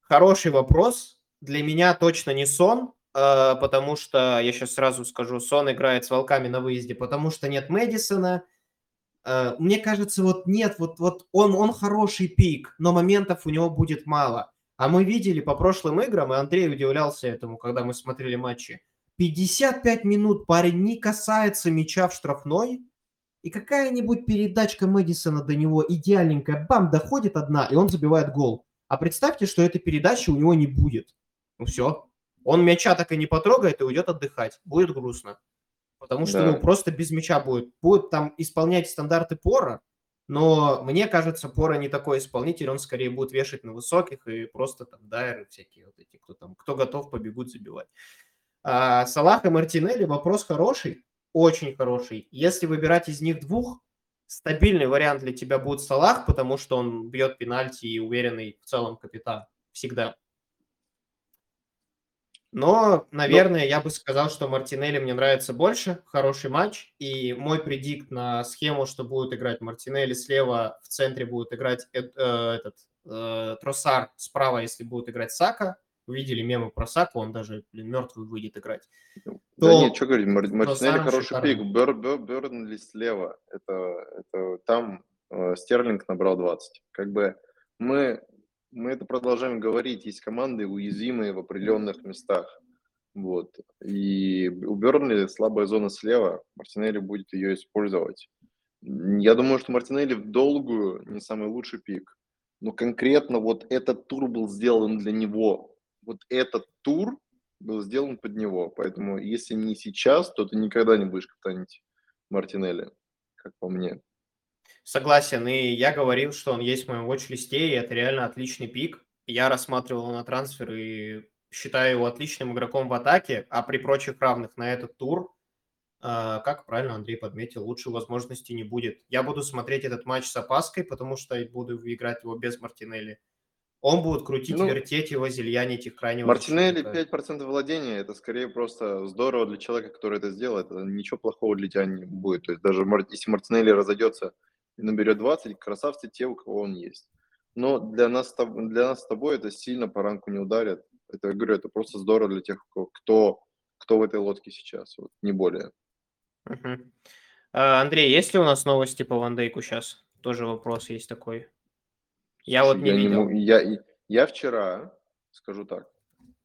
Хороший вопрос. Для меня точно не Сон, э, потому что, я сейчас сразу скажу, Сон играет с Волками на выезде, потому что нет Мэдисона. Э, Мне кажется, вот нет, вот, вот он, он хороший пик, но моментов у него будет мало. А мы видели по прошлым играм, и Андрей удивлялся этому, когда мы смотрели матчи. 55 минут парень не касается мяча в штрафной, и какая-нибудь передачка Мэдисона до него идеальненькая, бам, доходит одна, и он забивает гол. А представьте, что этой передачи у него не будет. Ну все. Он мяча так и не потрогает и уйдет отдыхать. Будет грустно. Потому что, Да. ну, просто без мяча будет. Будет там исполнять стандарты Пора, но мне кажется, Пора не такой исполнитель, он скорее будет вешать на высоких и просто там дайры всякие вот эти, кто там, кто готов, побегут забивать. А Салах и Мартинелли вопрос хороший, очень хороший. Если выбирать из них двух, стабильный вариант для тебя будет Салах, потому что он бьет пенальти и уверенный в целом капитан. Всегда. Но, наверное, я бы сказал, что Мартинелли мне нравится больше. Хороший матч. И мой предикт на схему, что будет играть Мартинелли слева, в центре будет играть э- э, этот э, Тросар, справа, если будет играть Сака. Вы видели мемы про Саку, он даже, блин, мертвый выйдет играть. Да То- нет, что говорить, Мар- Мартинелли хороший шикарно. пик, Бер, Бер, Бернли слева, это, это там э, Стерлинг набрал 20. Как бы мы, мы это продолжаем говорить, есть команды уязвимые в определенных местах. Вот. И у Бернли слабая зона слева, Мартинелли будет ее использовать. Я думаю, что Мартинелли в долгую не самый лучший пик. Но конкретно вот этот тур был сделан для него. Вот этот тур был сделан под него. Поэтому если не сейчас, то ты никогда не будешь катанить Мартинелли, как по мне. Согласен, и я говорил, что он есть в моем watch-листе, и это реально отличный пик. Я рассматривал его на трансфер и считаю его отличным игроком в атаке, а при прочих равных на этот тур, э, как правильно Андрей подметил, лучшей возможности не будет. Я буду смотреть этот матч с опаской, потому что буду играть его без Мартинелли. Он будет крутить, Ну, вертеть его, зельянить их крайнего Мартинелли защитника. 5% владения, это скорее просто здорово для человека, который это сделает. Ничего плохого для тебя не будет. То есть даже если Мартинелли разойдется и наберет 20, красавцы те, у кого он есть. Но для нас, для нас с тобой это сильно по ранку не ударит. Это, я говорю, это просто здорово для тех, кто, кто в этой лодке сейчас, вот, не более. Uh-huh. Андрей, есть ли у нас новости по Вандейку сейчас? Тоже вопрос есть такой. Я вот не я видел. Не, я, я вчера, скажу так,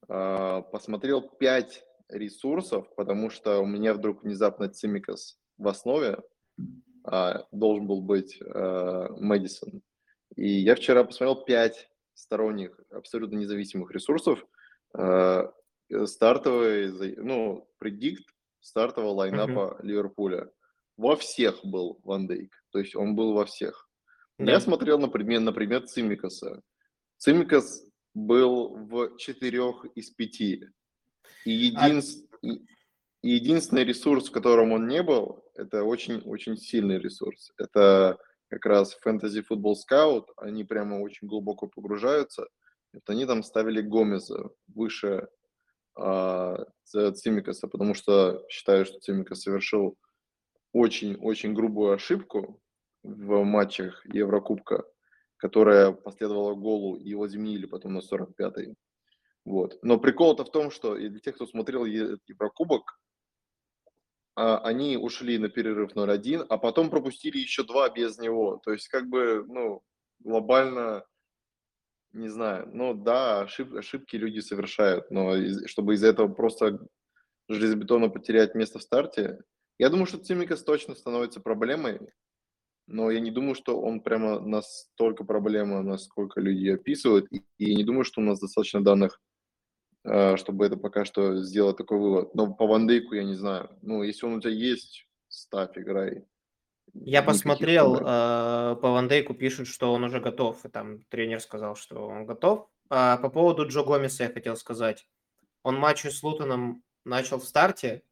а, посмотрел 5 ресурсов, потому что у меня вдруг внезапно Цимикас в основе а, должен был быть а, Мэдисон. И я вчера посмотрел 5 сторонних, абсолютно независимых ресурсов. Стартовый, ну, предикт стартового лайнапа uh-huh. Ливерпуля. Во всех был Ван Дейк. То есть он был во всех. Да. Я смотрел, например, например, Цимикаса. Цимикас был в четырех из пяти. И, един... а... и единственный ресурс, в котором он не был, это очень-очень сильный ресурс. Это как раз Fantasy Football Scout. Они прямо очень глубоко погружаются. Вот они там ставили Гомеза выше а, Цимикаса, потому что считаю, что Цимикас совершил очень-очень грубую ошибку в матчах Еврокубка, которая последовала голу, и его заменили потом на 45-й. Вот. Но прикол-то в том, что и для тех, кто смотрел Еврокубок, они ушли на перерыв 0-1, а потом пропустили еще два без него. То есть, как бы, ну, глобально, не знаю, ну да, ошиб, ошибки люди совершают, но из, чтобы из-за этого просто железобетонно потерять место в старте, я думаю, что Цимикас точно становится проблемой, но я не думаю, что он прямо настолько проблема, насколько люди описывают, и, и не думаю, что у нас достаточно данных, чтобы это пока что сделать такой вывод. Но по Вандейку я не знаю. Ну, если он у тебя есть, ставь, играй. Я посмотрел, э, по Вандейку пишут, что он уже готов, и там тренер сказал, что он готов. А по поводу Джо Гомеса я хотел сказать. Он матч с Лутоном начал в старте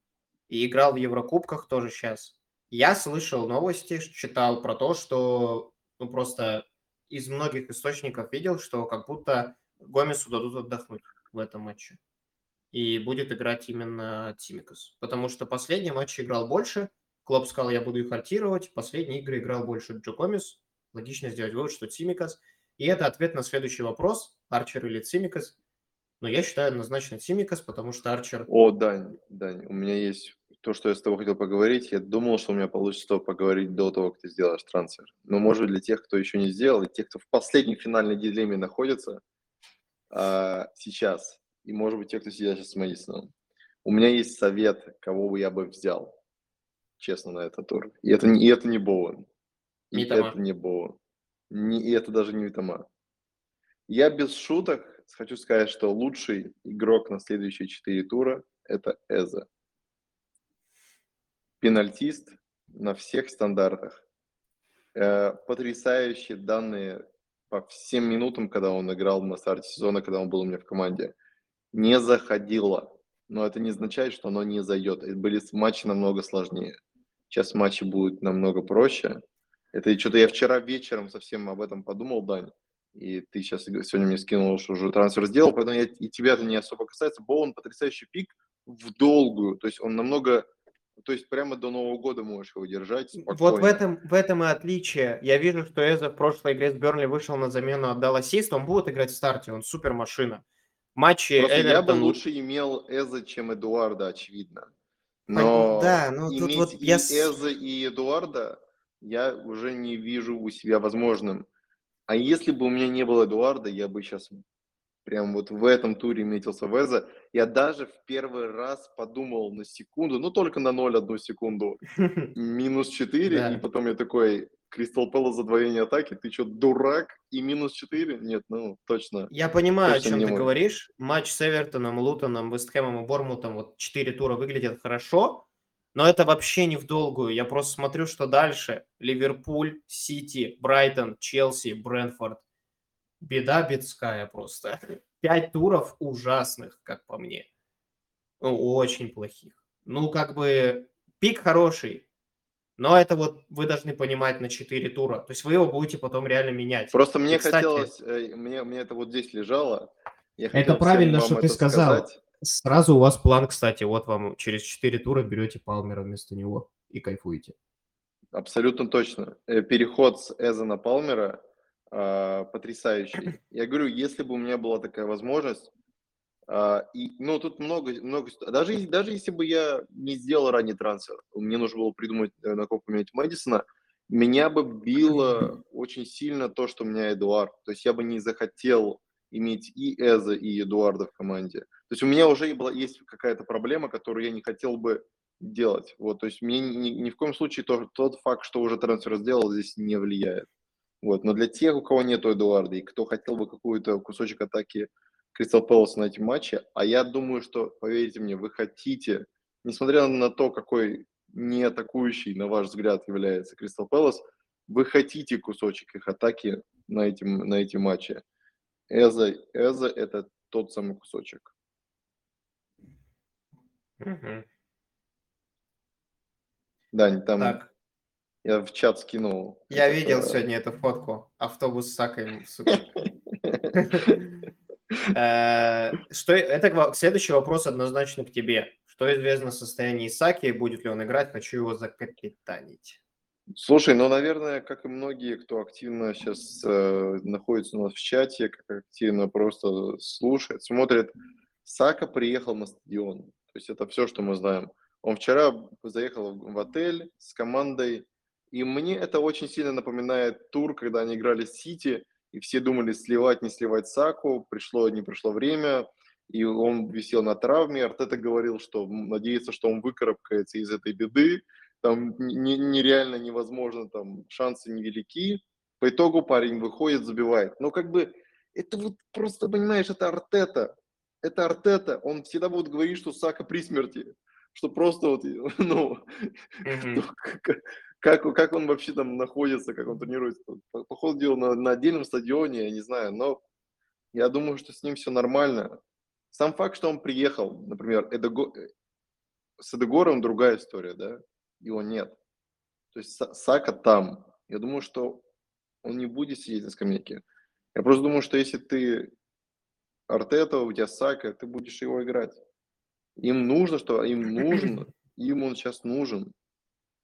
и играл в Еврокубках тоже сейчас. Я слышал новости, читал про то, что ну, просто из многих источников видел, что как будто Гомесу дадут отдохнуть в этом матче. И будет играть именно Тимикас. Потому что последний матч играл больше. Клоп сказал, я буду их артировать. Последние игры играл больше Джо Гомес. Логично сделать вывод, что Тимикас. И это ответ на следующий вопрос. Арчер или Тимикас. Но я считаю однозначно Тимикас, потому что Арчер... О, Дань, Дань, у меня есть то, что я с тобой хотел поговорить, я думал, что у меня получится поговорить до того, как ты сделаешь трансфер. Но, может, для тех, кто еще не сделал, и тех, кто в последней финальной дилемме находится а, сейчас, и, может быть, те, кто сидят сейчас с Мэдисоном, у меня есть совет, кого бы я бы взял, честно, на этот тур. И это, и это не Боуэн. И Митома. это не Боуэн. Не, и это даже не Витама. Я без шуток хочу сказать, что лучший игрок на следующие четыре тура – это Эза пенальтист на всех стандартах. Э, потрясающие данные по всем минутам, когда он играл на старте сезона, когда он был у меня в команде. Не заходило. Но это не означает, что оно не зайдет. Были матчи намного сложнее. Сейчас матчи будут намного проще. Это что-то я вчера вечером совсем об этом подумал, Дань. И ты сейчас сегодня мне скинул, что уже трансфер сделал, поэтому я, и тебя это не особо касается. Боун потрясающий пик в долгую. То есть он намного то есть прямо до Нового года можешь его держать спокойно. Вот в этом, в этом и отличие. Я вижу, что Эза в прошлой игре с Бернли вышел на замену, отдал ассист, он будет играть в старте, он супер машина. Матчи Просто Эвертон... я бы лучше имел Эза, чем Эдуарда, очевидно. Но да, ну, иметь вот и я... Эза, и Эдуарда я уже не вижу у себя возможным. А если бы у меня не было Эдуарда, я бы сейчас прям вот в этом туре метился Веза. Я даже в первый раз подумал на секунду, ну только на 0,1 секунду, минус 4, и потом я такой, Кристал Пэлла задвоение атаки, ты что, дурак? И минус 4? Нет, ну, точно. Я понимаю, точно о чем ты мой. говоришь. Матч с Эвертоном, Лутоном, Вестхэмом и Бормутом, вот 4 тура выглядят хорошо, но это вообще не в долгую. Я просто смотрю, что дальше. Ливерпуль, Сити, Брайтон, Челси, Брэнфорд беда бедская просто. Пять туров ужасных, как по мне. Ну, очень плохих. Ну, как бы пик хороший, но это вот вы должны понимать на 4 тура. То есть вы его будете потом реально менять. Просто мне И, кстати, хотелось, э, мне, мне это вот здесь лежало. это правильно, что ты сказал. Сказать. Сразу у вас план, кстати, вот вам через 4 тура берете Палмера вместо него и кайфуете. Абсолютно точно. Э, переход с Эза на Палмера э, потрясающий. Я говорю, если бы у меня была такая возможность, э, и, ну, тут много, много, даже, даже если бы я не сделал ранний трансфер, мне нужно было придумать, э, на кого поменять Мэдисона, меня бы било очень сильно то, что у меня Эдуард. То есть я бы не захотел иметь и Эза, и Эдуарда в команде. То есть у меня уже была, есть какая-то проблема, которую я не хотел бы делать. Вот, то есть мне ни, ни в коем случае то, тот факт, что уже трансфер сделал, здесь не влияет. Вот, но для тех, у кого нету Эдуарда и кто хотел бы какой-то кусочек атаки Кристал Пэлас на этом матче, а я думаю, что, поверьте мне, вы хотите, несмотря на то, какой не атакующий, на ваш взгляд, является Кристал Пэлас, вы хотите кусочек их атаки на, этим, на эти матчи. Эза, Эза – это тот самый кусочек. Угу. Дань, там Так, я в чат скинул. я этот, видел э, сегодня эту фотку. Автобус с Сакой, сука. Э, Что, это следующий вопрос однозначно к тебе. Что известно о состоянии Исаки будет ли он играть? Хочу его закапитанить. Слушай, ну, наверное, как и многие, кто активно сейчас э, находится у нас в чате, как активно просто слушает, смотрит, Сака приехал на стадион. То есть это все, что мы знаем. Он вчера заехал в отель с командой, и мне это очень сильно напоминает тур, когда они играли с Сити, и все думали, сливать, не сливать Саку. Пришло, не пришло время, и он висел на травме. Артета говорил, что надеется, что он выкарабкается из этой беды. Там не- нереально невозможно, там шансы невелики. По итогу парень выходит, забивает. Но как бы это вот просто, понимаешь, это Артета. Это Артета. Он всегда будет говорить, что Сака при смерти. Что просто вот, ну, Мгм. как, как, он вообще там находится, как он тренируется. По, по ходу дела на, на отдельном стадионе, я не знаю, но я думаю, что с ним все нормально. Сам факт, что он приехал, например, Эдего- э, с Эдегором другая история, да, его нет. То есть Са- Сака там. Я думаю, что он не будет сидеть на скамейке. Я просто думаю, что если ты Артета, у тебя Сака, ты будешь его играть. Им нужно, что им нужно, им он сейчас нужен.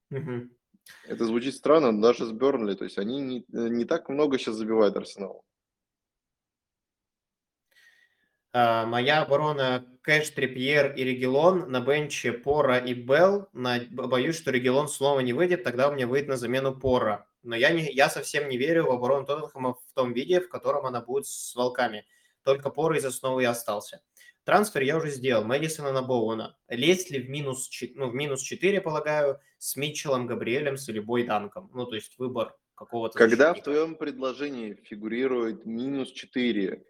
Мгм. Это звучит странно, даже с Бернли. То есть они не, не так много сейчас забивают Арсенал. А, Моя оборона Кэш, Трипьер и Регелон на бенче Пора и Белл. На- Боюсь, что Регелон снова не выйдет, тогда у меня выйдет на замену Пора. Но я, не, я совсем не верю в оборону Тоттенхэма в том виде, в котором она будет с Волками. Только Пора из основы и остался. Трансфер я уже сделал. Мэдисона на Боуэна. Лезть ли в минус, ну, в минус 4, полагаю, с Митчеллом, Габриэлем с любой Данком? Ну, то есть выбор какого-то Когда в защитника. твоем предложении фигурирует минус 4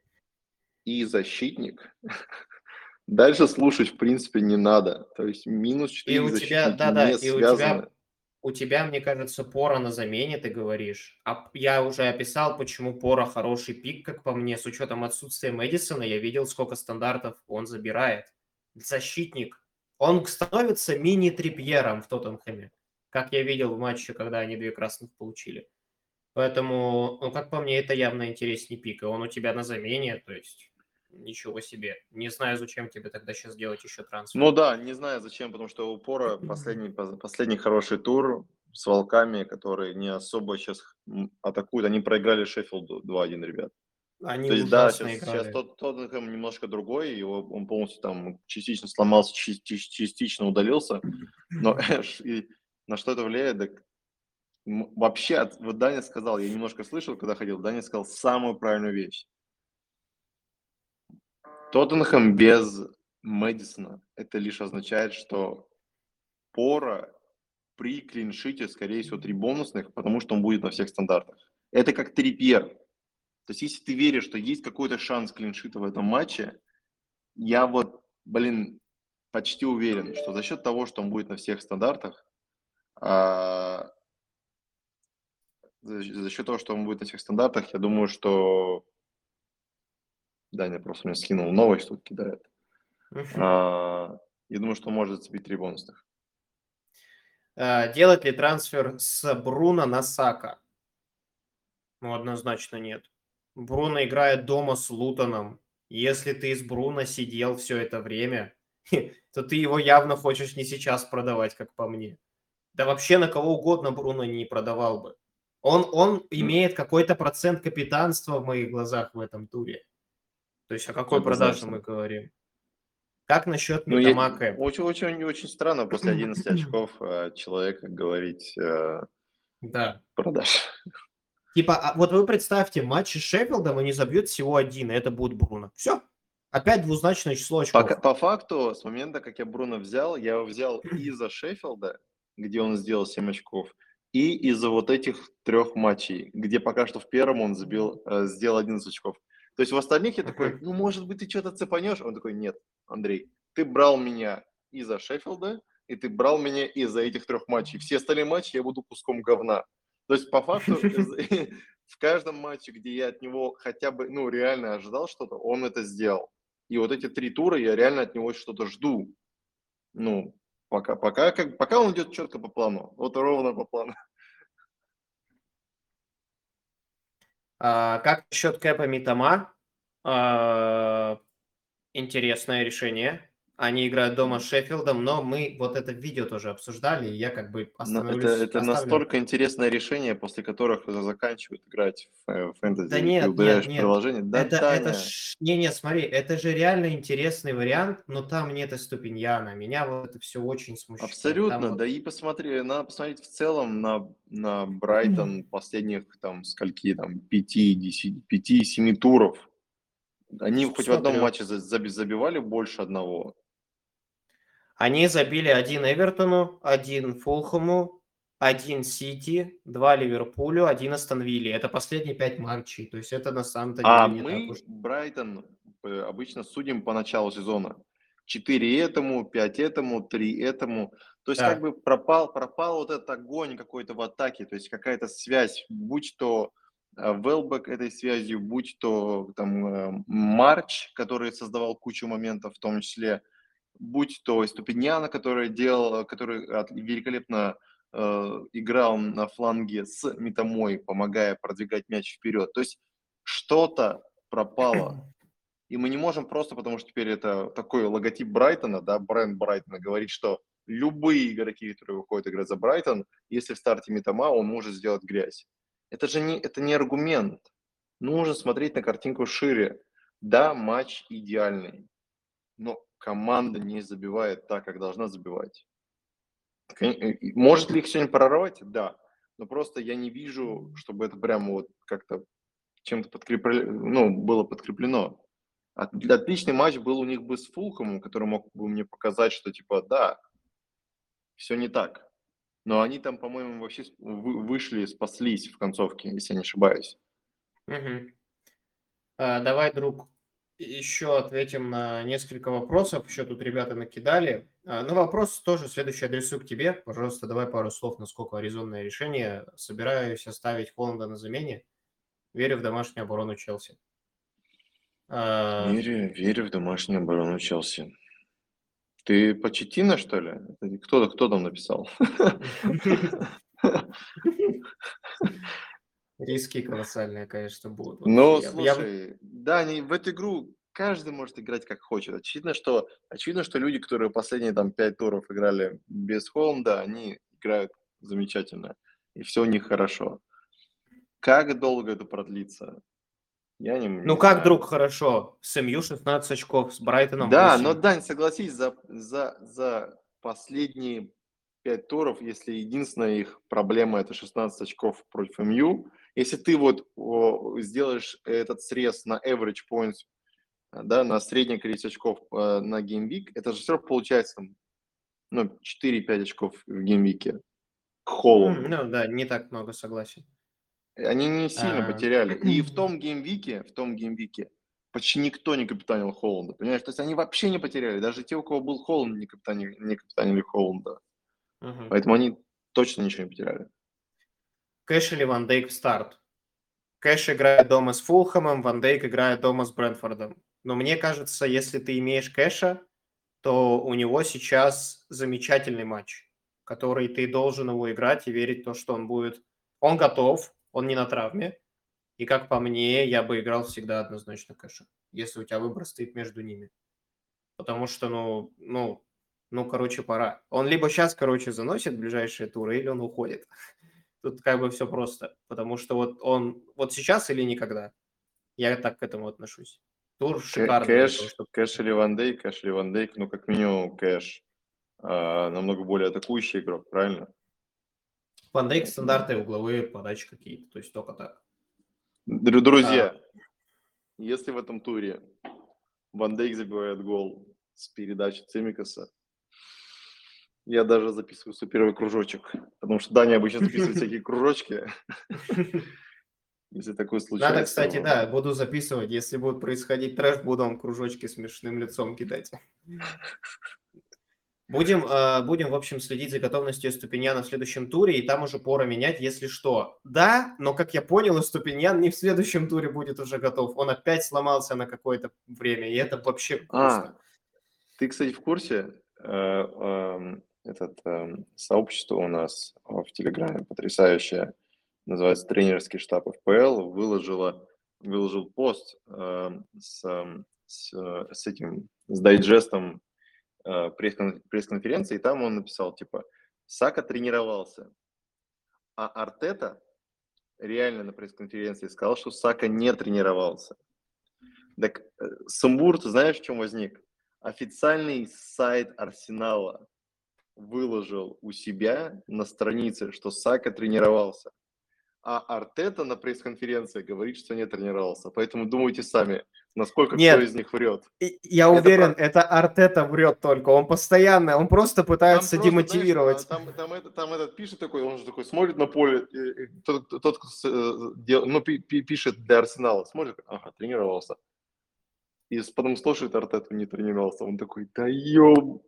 и защитник, дальше слушать в принципе не надо. То есть минус 4 И у тебя, да-да, не и у связаны. тебя, у тебя, мне кажется, Пора на замене, ты говоришь. А я уже описал, почему Пора хороший пик, как по мне, с учетом отсутствия Мэдисона. Я видел, сколько стандартов он забирает. Защитник. Он становится мини-трипьером в Тоттенхэме, как я видел в матче, когда они две красных получили. Поэтому, ну, как по мне, это явно интереснее пик. И он у тебя на замене, то есть ничего себе. Не знаю, зачем тебе тогда сейчас делать еще трансфер. Ну да, не знаю зачем, потому что у Пора последний, пос- последний хороший тур с Волками, которые не особо сейчас атакуют. Они проиграли Шеффилду 2-1, ребят. Они То есть, да, сейчас, играли. сейчас тот, Тоттенхэм немножко другой, его, он полностью там частично сломался, частично удалился, но и на что это влияет? Так, вообще, от- вот Даня сказал, я немножко слышал, когда ходил, Даня сказал самую правильную вещь. Тоттенхэм без Мэдисона, это лишь означает, что Пора при клиншите, скорее всего, три бонусных, потому что он будет на всех стандартах. Это как Трипьер. То есть, если ты веришь, что есть какой-то шанс клиншита в этом матче, я вот, блин, почти уверен, что за счет того, что он будет на всех стандартах, а, за счет того, что он будет на всех стандартах, я думаю, что Даня просто мне скинул новость, тут кидает. А, я думаю, что может зацепить три бонусных. А, Делать ли трансфер с Бруно на Сака? Ну, однозначно нет. Бруно играет дома с Лутоном. Если ты с Бруно сидел все это время, то ты его явно хочешь не сейчас продавать, как по мне. Да вообще на кого угодно Бруно не продавал бы. Он, он имеет какой-то процент капитанства в моих глазах в этом туре. То есть о какой продаже мы говорим? Как насчет Ну, я- Митамака? очень, очень, очень странно после 11 очков э, человека говорить э, Да. продаж. Типа, а вот вы представьте, матчи с Шеффилдом они забьют всего один, и это будет Бруно. Все. Опять двузначное число очков. По, по факту, с момента, как я Бруно взял, я его взял из-за Шеффилда, где он сделал 7 очков, и из-за вот этих трех матчей, где пока что в первом он забил, э, сделал 11 очков. То есть в остальных я такой, ну, может быть, ты что-то цепанешь? Он такой, нет, Андрей, ты брал меня из-за Шеффилда, и ты брал меня из-за этих трех матчей. Все остальные матчи я буду куском говна. То есть по факту в каждом матче, где я от него хотя бы, ну, реально ожидал что-то, он это сделал. И вот эти три тура я реально от него что-то жду. Ну, пока, пока, как, пока он идет четко по плану. Вот ровно по плану. А, как насчет Кэпа Митама? А, интересное решение. Они играют дома с Шеффилдом, но мы вот это видео тоже обсуждали, и я как бы Но остановлюсь... это, это оставлю- настолько интересное решение, после которых заканчивают играть в фэнтези. Да нет, нет, нет. приложение. Да, это, Таня. это ж... Не-не, смотри, это же реально интересный вариант, но там нет и ступеньяна. Меня вот это все очень смущает. Абсолютно, Там вот- да и посмотри, надо посмотреть в целом на, на Брайтон последних там скольки там, пяти, десяти, пяти, семи туров. Они хоть в одном Смотрю. матче за- заби- забивали больше одного. Они забили один Эвертону, один Фулхэму, один Сити, два Ливерпулю, один Астон Вилле. Это последние пять матчей. То есть это на самом-то деле А не мы так уж... Брайтон э, обычно судим по началу сезона. Четыре этому, пять этому, три этому. То есть Да. как бы пропал, пропал вот этот огонь какой-то в атаке, то есть какая-то связь, будь то э, Велбек этой связью, будь то там э, Марч, который создавал кучу моментов в том числе, будь то Ступиньяна, который делал, который от- великолепно э, играл на фланге с Метамой, помогая продвигать мяч вперед. То есть что-то пропало. И мы не можем просто, потому что теперь это такой логотип Брайтона, да, бренд Брайтона, говорить, что любые игроки, которые выходят играть за Брайтон, если в старте Метама, он может сделать грязь. Это же не, это не аргумент. Нужно смотреть на картинку шире. Да, матч идеальный, но команда не забивает так, как должна забивать. И Может ли их сегодня прорвать? Да. Но просто я не вижу, чтобы это прямо вот как-то чем-то подкреплено, ну, было подкреплено. От- Отличный матч был у них бы с Фулхэмом, который мог бы мне показать, что типа, да, все не так. Но они там, по-моему, вообще вышли, спаслись в концовке, если я не ошибаюсь. Мгм. А, Давай, друг, еще ответим на несколько вопросов. Еще тут ребята накидали. А, Ну, вопрос тоже следующий адресую к тебе. Пожалуйста, давай пару слов, насколько резонное решение. Собираюсь оставить Холланда на замене. Верю в домашнюю оборону Челси. А, Верю, верю в домашнюю оборону Челси. Ты Почетина, что ли? Кто, кто там написал? Риски колоссальные, конечно, будут. Ну, Вот я- я- слушай, да, они в эту игру каждый может играть как хочет. Очевидно, что, очевидно, что люди, которые последние там пять туров играли без Холмда, они играют замечательно. И все у них хорошо. Как долго это продлится? Я не, не Ну, как, знаю. друг, хорошо. С МЮ 16 очков, с Брайтоном Да, 8. но, Дань, согласись, за, за, за последние пять туров, если единственная их проблема это 16 очков против МЮ, если ты вот сделаешь этот срез на average points, а, да, на среднее количество очков э, на gameweek, это же все равно получается там, ну, 4-5 очков в gameweek е к Холланду. М, Ну, да, не так много, согласен. Они не сильно А. потеряли. И в том gameweek е, в том gameweek е почти никто не капитанил Холланда. Понимаешь, то есть они вообще не потеряли. Даже те, у кого был Холланд, не капитанили, не капитанили Холланда. Мгм. Поэтому они точно ничего не потеряли. Кэш или Ван Дейк в старт? Кэш играет дома с Фулхэмом, Ван Дейк играет дома с Брентфордом. Но мне кажется, если ты имеешь Кэша, то у него сейчас замечательный матч, который ты должен его играть и верить в то, что он будет... Он готов, он не на травме. И как по мне, я бы играл всегда однозначно Кэша, если у тебя выбор стоит между ними. Потому что, ну, ну, Ну, короче, пора. Он либо сейчас, короче, заносит ближайшие туры, или он уходит. Тут как бы все просто. Потому что вот он вот сейчас или никогда. Я так к этому отношусь. Тур шикарный. Кэш, того, что- кэш или Ван Дейк, кэш или Ван Дейк, ну, как минимум, кэш. а, намного более атакующий игрок, правильно? Ван Дейк стандарты, угловые подачи какие-то. То есть только так. Дру- Друзья, если в этом туре Ван Дейк забивает гол с передачи Цимикаса, я даже записываю свой первый кружочек, потому что Даня обычно записывает всякие кружочки. Если такое случается. Надо, кстати, да, буду записывать. Если будет происходить трэш, буду вам кружочки смешным лицом кидать. Будем, э, будем, в общем, следить за готовностью Ступиньяна в следующем туре, и там уже пора менять, если что. Да, но, как я понял, Ступиньян не в следующем туре будет уже готов. Он опять сломался на какое-то время, и это вообще А, грустно. Ты, кстати, в курсе, э, эм, этот эм, сообщество у нас э, в Телеграме потрясающее, называется тренерский штаб ФПЛ, выложила, выложил пост эм, с, эм, с, э, с этим, с дайджестом э, пресс-кон- пресс-конференции, и там он написал, типа, Сака тренировался, а Артета реально на пресс-конференции сказал, что Сака не тренировался. Так э, сумбур, ты знаешь, в чем возник? Официальный сайт Арсенала выложил у себя на странице, что Сака тренировался. А Артета на пресс-конференции говорит, что не тренировался. Поэтому думайте сами, насколько Нет. кто из них врет. Я Это уверен, правда. это Артета врет только. Он постоянно, он просто пытается Там просто, демотивировать. знаешь, там, там, это- там этот пишет такой, он же такой смотрит на поле, тот, тот, кто э, ну, пи- пи- пишет для Арсенала, смотрит, ага, тренировался. И потом слушает Артету, не тренировался. Он такой, да ёб...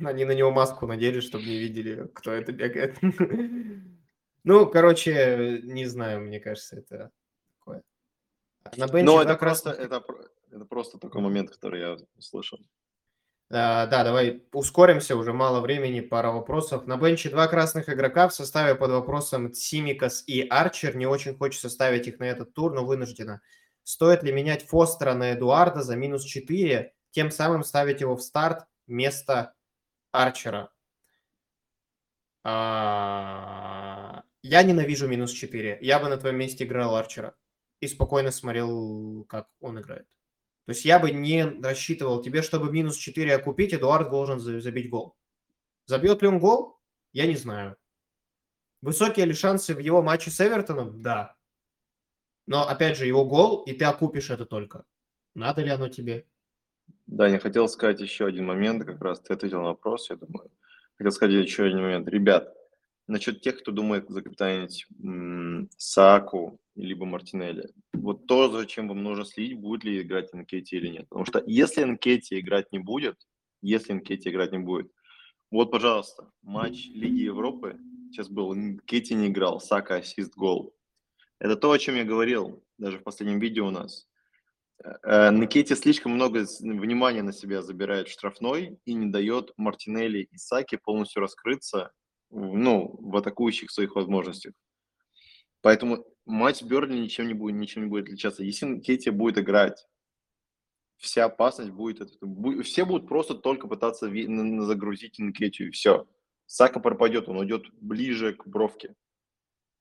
Они на него маску надели, чтобы не видели, кто это бегает. Ну, короче, не знаю, мне кажется, это такое. На бенче Но это просто, это, это просто такой момент, который я услышал. А, Да, давай ускоримся, уже мало времени, пара вопросов. На бенче два красных игрока в составе под вопросом Симикас и Арчер. Не очень хочется ставить их на этот тур, но вынуждена. Стоит ли менять Фостера на Эдуарда за минус 4, тем самым ставить его в старт вместо Арчера? А, Я ненавижу минус 4. Я бы на твоем месте играл Арчера и спокойно смотрел, как он играет. То есть я бы не рассчитывал тебе, чтобы минус 4 окупить, Эдуард должен за- забить гол. Забьет ли он гол? Я не знаю. Высокие ли шансы в его матче с Эвертоном? Да. Но, опять же, его гол, и ты окупишь это только. Надо ли оно тебе? Да, я хотел сказать еще один момент, как раз ты ответил на вопрос, я думаю. Хотел сказать еще один момент. Ребят, насчет тех, кто думает закапитанить м, Саку либо Мартинелли. Вот то, зачем вам нужно следить, будет ли играть Нкетти или нет. Потому что если Нкетти играть не будет, если Нкетти играть не будет, вот, пожалуйста, матч Лиги Европы сейчас был, Нкетти не играл, Сака ассист гол. Это то, о чем я говорил даже в последнем видео у нас. Э, Никите слишком много внимания на себя забирает штрафной и не дает Мартинелли и Саки полностью раскрыться ну, в атакующих своих возможностях. Поэтому матч Берли ничем не будет, ничем не будет отличаться. Если Никите будет играть, вся опасность будет... Все будут просто только пытаться загрузить Никетию, и все. Сака пропадет, он уйдет ближе к бровке.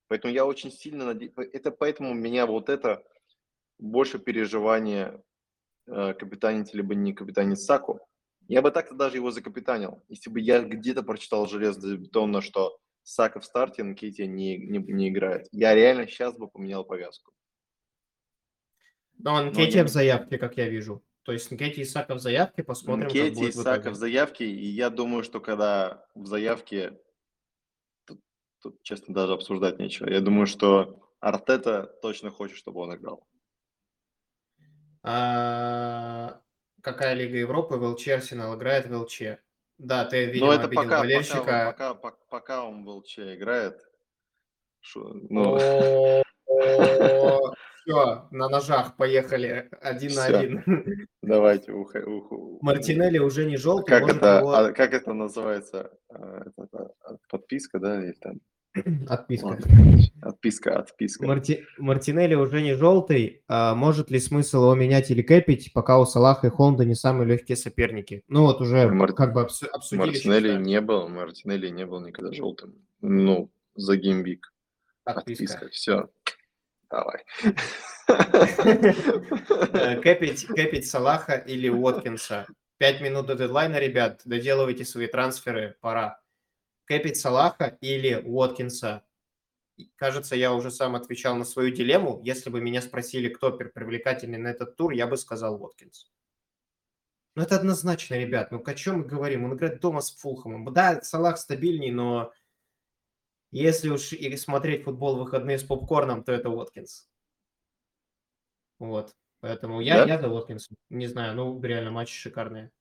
Поэтому я очень сильно надеюсь... Это поэтому меня вот это больше переживания э, капитанить либо не капитанить Саку. Я бы так-то даже его закапитанил, если бы я где-то прочитал железобетонно, что Сака в старте, Нкетия не, не, не играет. Я реально сейчас бы поменял повязку. Но Но Нкетти я в заявке, как я вижу. То есть Нкетти и Сака в заявке, посмотрим, как Нкетти и будет в Сака в заявке, и я думаю, что когда в заявке, тут, тут, честно, даже обсуждать нечего. Я думаю, что Артета точно хочет, чтобы он играл. А, Какая Лига Европы? ВЛЧ Арсенал играет в ЛЧ. Да, ты, видимо, Но это обидел пока, болельщика. пока, пока, пока, он в ЛЧ играет. Шо- ну, Все, на ножах поехали один на один. давайте. Мартинелли уже не желтый, Как это, а, как это называется? А, а, подписка, да? Или там? Отписка. Отписка, отписка. Марти... Мартинелли уже не желтый. А может ли смысл его менять или кэпить, пока у Салаха и Холмда не самые легкие соперники? Ну вот уже Мар- как бы обсу- обсудили. Мартинелли считаю. не был, Мартинелли не был никогда желтым. Ну, за геймбик. Отписка. Отписка. Все. Давай. Э, Кэпить, кэпить Салаха или Уоткинса. Пять минут до дедлайна, ребят. Доделывайте свои трансферы, пора. Кэпить Салаха или Уоткинса. Кажется, я уже сам отвечал на свою дилемму. Если бы меня спросили, кто привлекательный на этот тур, я бы сказал Уоткинс. Ну, это однозначно, ребят. Ну, о чем мы говорим? Он играет дома с Фулхэмом. Да, Салах стабильней, но если уж и смотреть футбол в выходные с попкорном, то это Уоткинс. Вот. Поэтому я, Да? я за Уоткинса. Не знаю, ну, реально, матчи шикарные.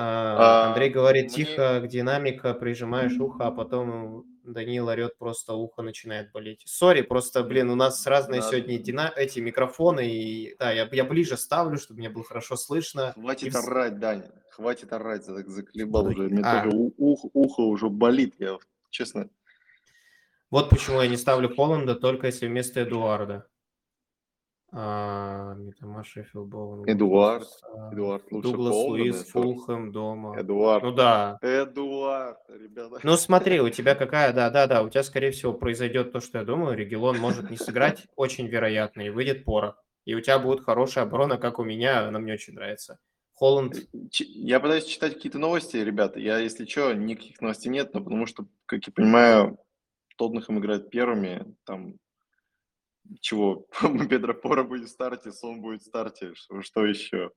А, Андрей говорит, мне- тихо, динамика, прижимаешь ухо, а потом Данил орет, просто ухо начинает болеть. Сори, просто, блин, у нас разные Да. сегодня дина- эти микрофоны, и да, я, я ближе ставлю, чтобы мне было хорошо слышно. Хватит И орать, Даня. Хватит орать, за- заколебал Ой, уже. Мне а. тоже ух- ухо уже болит. Я честно. Вот почему я не ставлю Холланда, только если вместо Эдуарда. А, Митома, Шеффилд, Боуэн, Эдуард. А, Эдуард лучше Дуглас Луис, это- Фулхэм дома. Эдуард. Ну да. Эдуард, ребята. Ну смотри, у тебя какая, да, да, да, у тебя, скорее всего, произойдет то, что я думаю. Регелон может не сыграть, очень вероятно, и выйдет порох. И у тебя будет хорошая оборона, как у меня, она мне очень нравится. Холланд, Ч- Я пытаюсь читать какие-то новости, ребята. Я, если что, никаких новостей нет, но потому что, как я понимаю, Тоттенхэм играет первыми. Там чего? Педро Пора будет в старте, Сон будет в старте. Что, еще?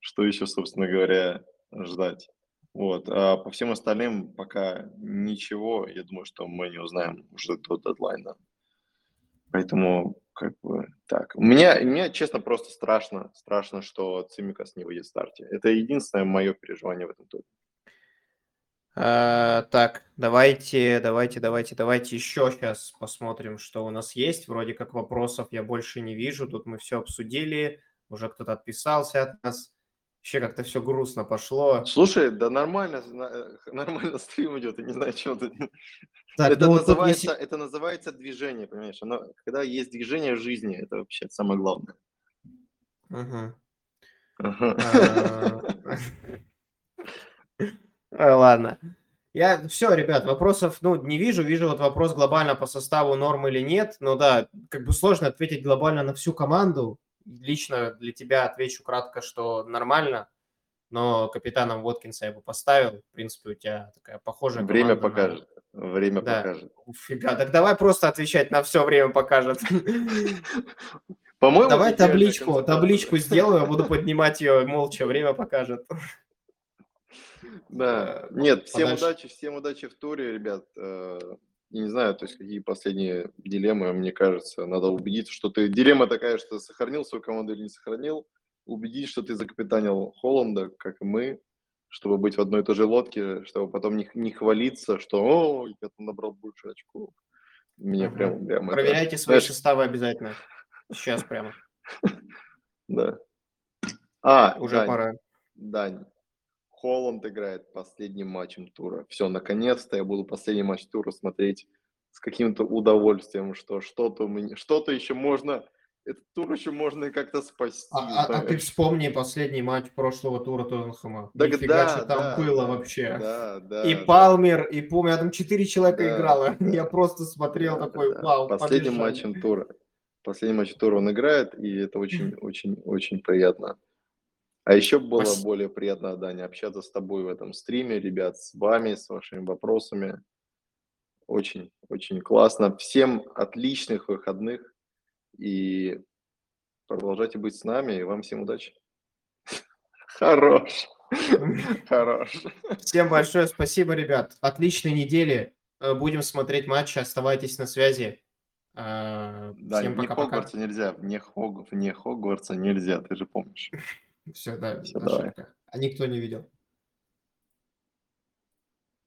Что еще, собственно говоря, ждать? Вот. А по всем остальным пока ничего. Я думаю, что мы не узнаем уже до дедлайна. Поэтому, как бы, так. У меня, честно, просто страшно. Страшно, что Цимикас не выйдет в старте. Это единственное мое переживание в этом туре. А, так, давайте, давайте, давайте, давайте еще сейчас посмотрим, что у нас есть. Вроде как вопросов я больше не вижу. Тут мы все обсудили. Уже кто-то отписался от нас. Вообще как-то все грустно пошло. Слушай, да нормально, нормально стрим идет, я не знаю, что ты. Так, это, ну вот называется, если- это называется движение, понимаешь? Оно, когда есть движение в жизни, это вообще самое главное. Мгм. Ага. А, Ой, Ладно. Я все, ребят, вопросов, ну, не вижу. Вижу вот вопрос глобально по составу норм или нет. Ну да, как бы сложно ответить глобально на всю команду. Лично для тебя отвечу кратко, что нормально. Но капитаном Воткинса я бы поставил. В принципе, у тебя такая похожая Время команда покажет. Время Да. покажет. Фига, так давай просто отвечать на все время покажет. По-моему, Давай табличку, табличку сделаю, я буду поднимать ее молча, время покажет. Да. э, Нет, всем подальше. удачи, всем удачи в туре, ребят. Э, Я не знаю, то есть какие последние дилеммы, мне кажется, надо убедиться, что ты... Дилемма такая, что сохранил свою команду или не сохранил. Убедить, что ты закапитанил Холланда, как и мы, чтобы быть в одной и той же лодке, чтобы потом не, не хвалиться, что «О, я там набрал больше очков». Мне Мгм. прям, прям это- Проверяйте свои знаешь, составы обязательно. Сейчас прямо. Да. А, Уже Дань, пора. Дань, Холланд играет последним матчем тура. Все, наконец-то я буду последний матч тура смотреть с каким-то удовольствием, что что-то, что-то еще можно, этот тур еще можно как-то спасти. А, а- а ты вспомни последний матч прошлого тура Тоттенхэма. Так Нифига, да, что там да, было да, вообще. Да, да. И да. Палмер, и помню, я там четыре человека Да, играло. да. Я просто смотрел Да, такой, да. вау, Последним побежали. матчем тура. Последний матч тура он играет, и это очень, очень, очень приятно. А еще было Спас- более приятно, Даня, общаться с тобой в этом стриме, ребят, с вами, с вашими вопросами. Очень, очень классно. Всем отличных выходных и продолжайте быть с нами. И вам всем удачи. Хорош. Хорош. Всем большое спасибо, ребят. Отличной недели. Э, Будем смотреть матчи. Оставайтесь на связи. Э, Да, Всем вне пока-пока. Хогвартса нельзя, вне, Хог... вне Хогвартса нельзя, ты же помнишь. Все, да, давай. ошибка. А никто не видел.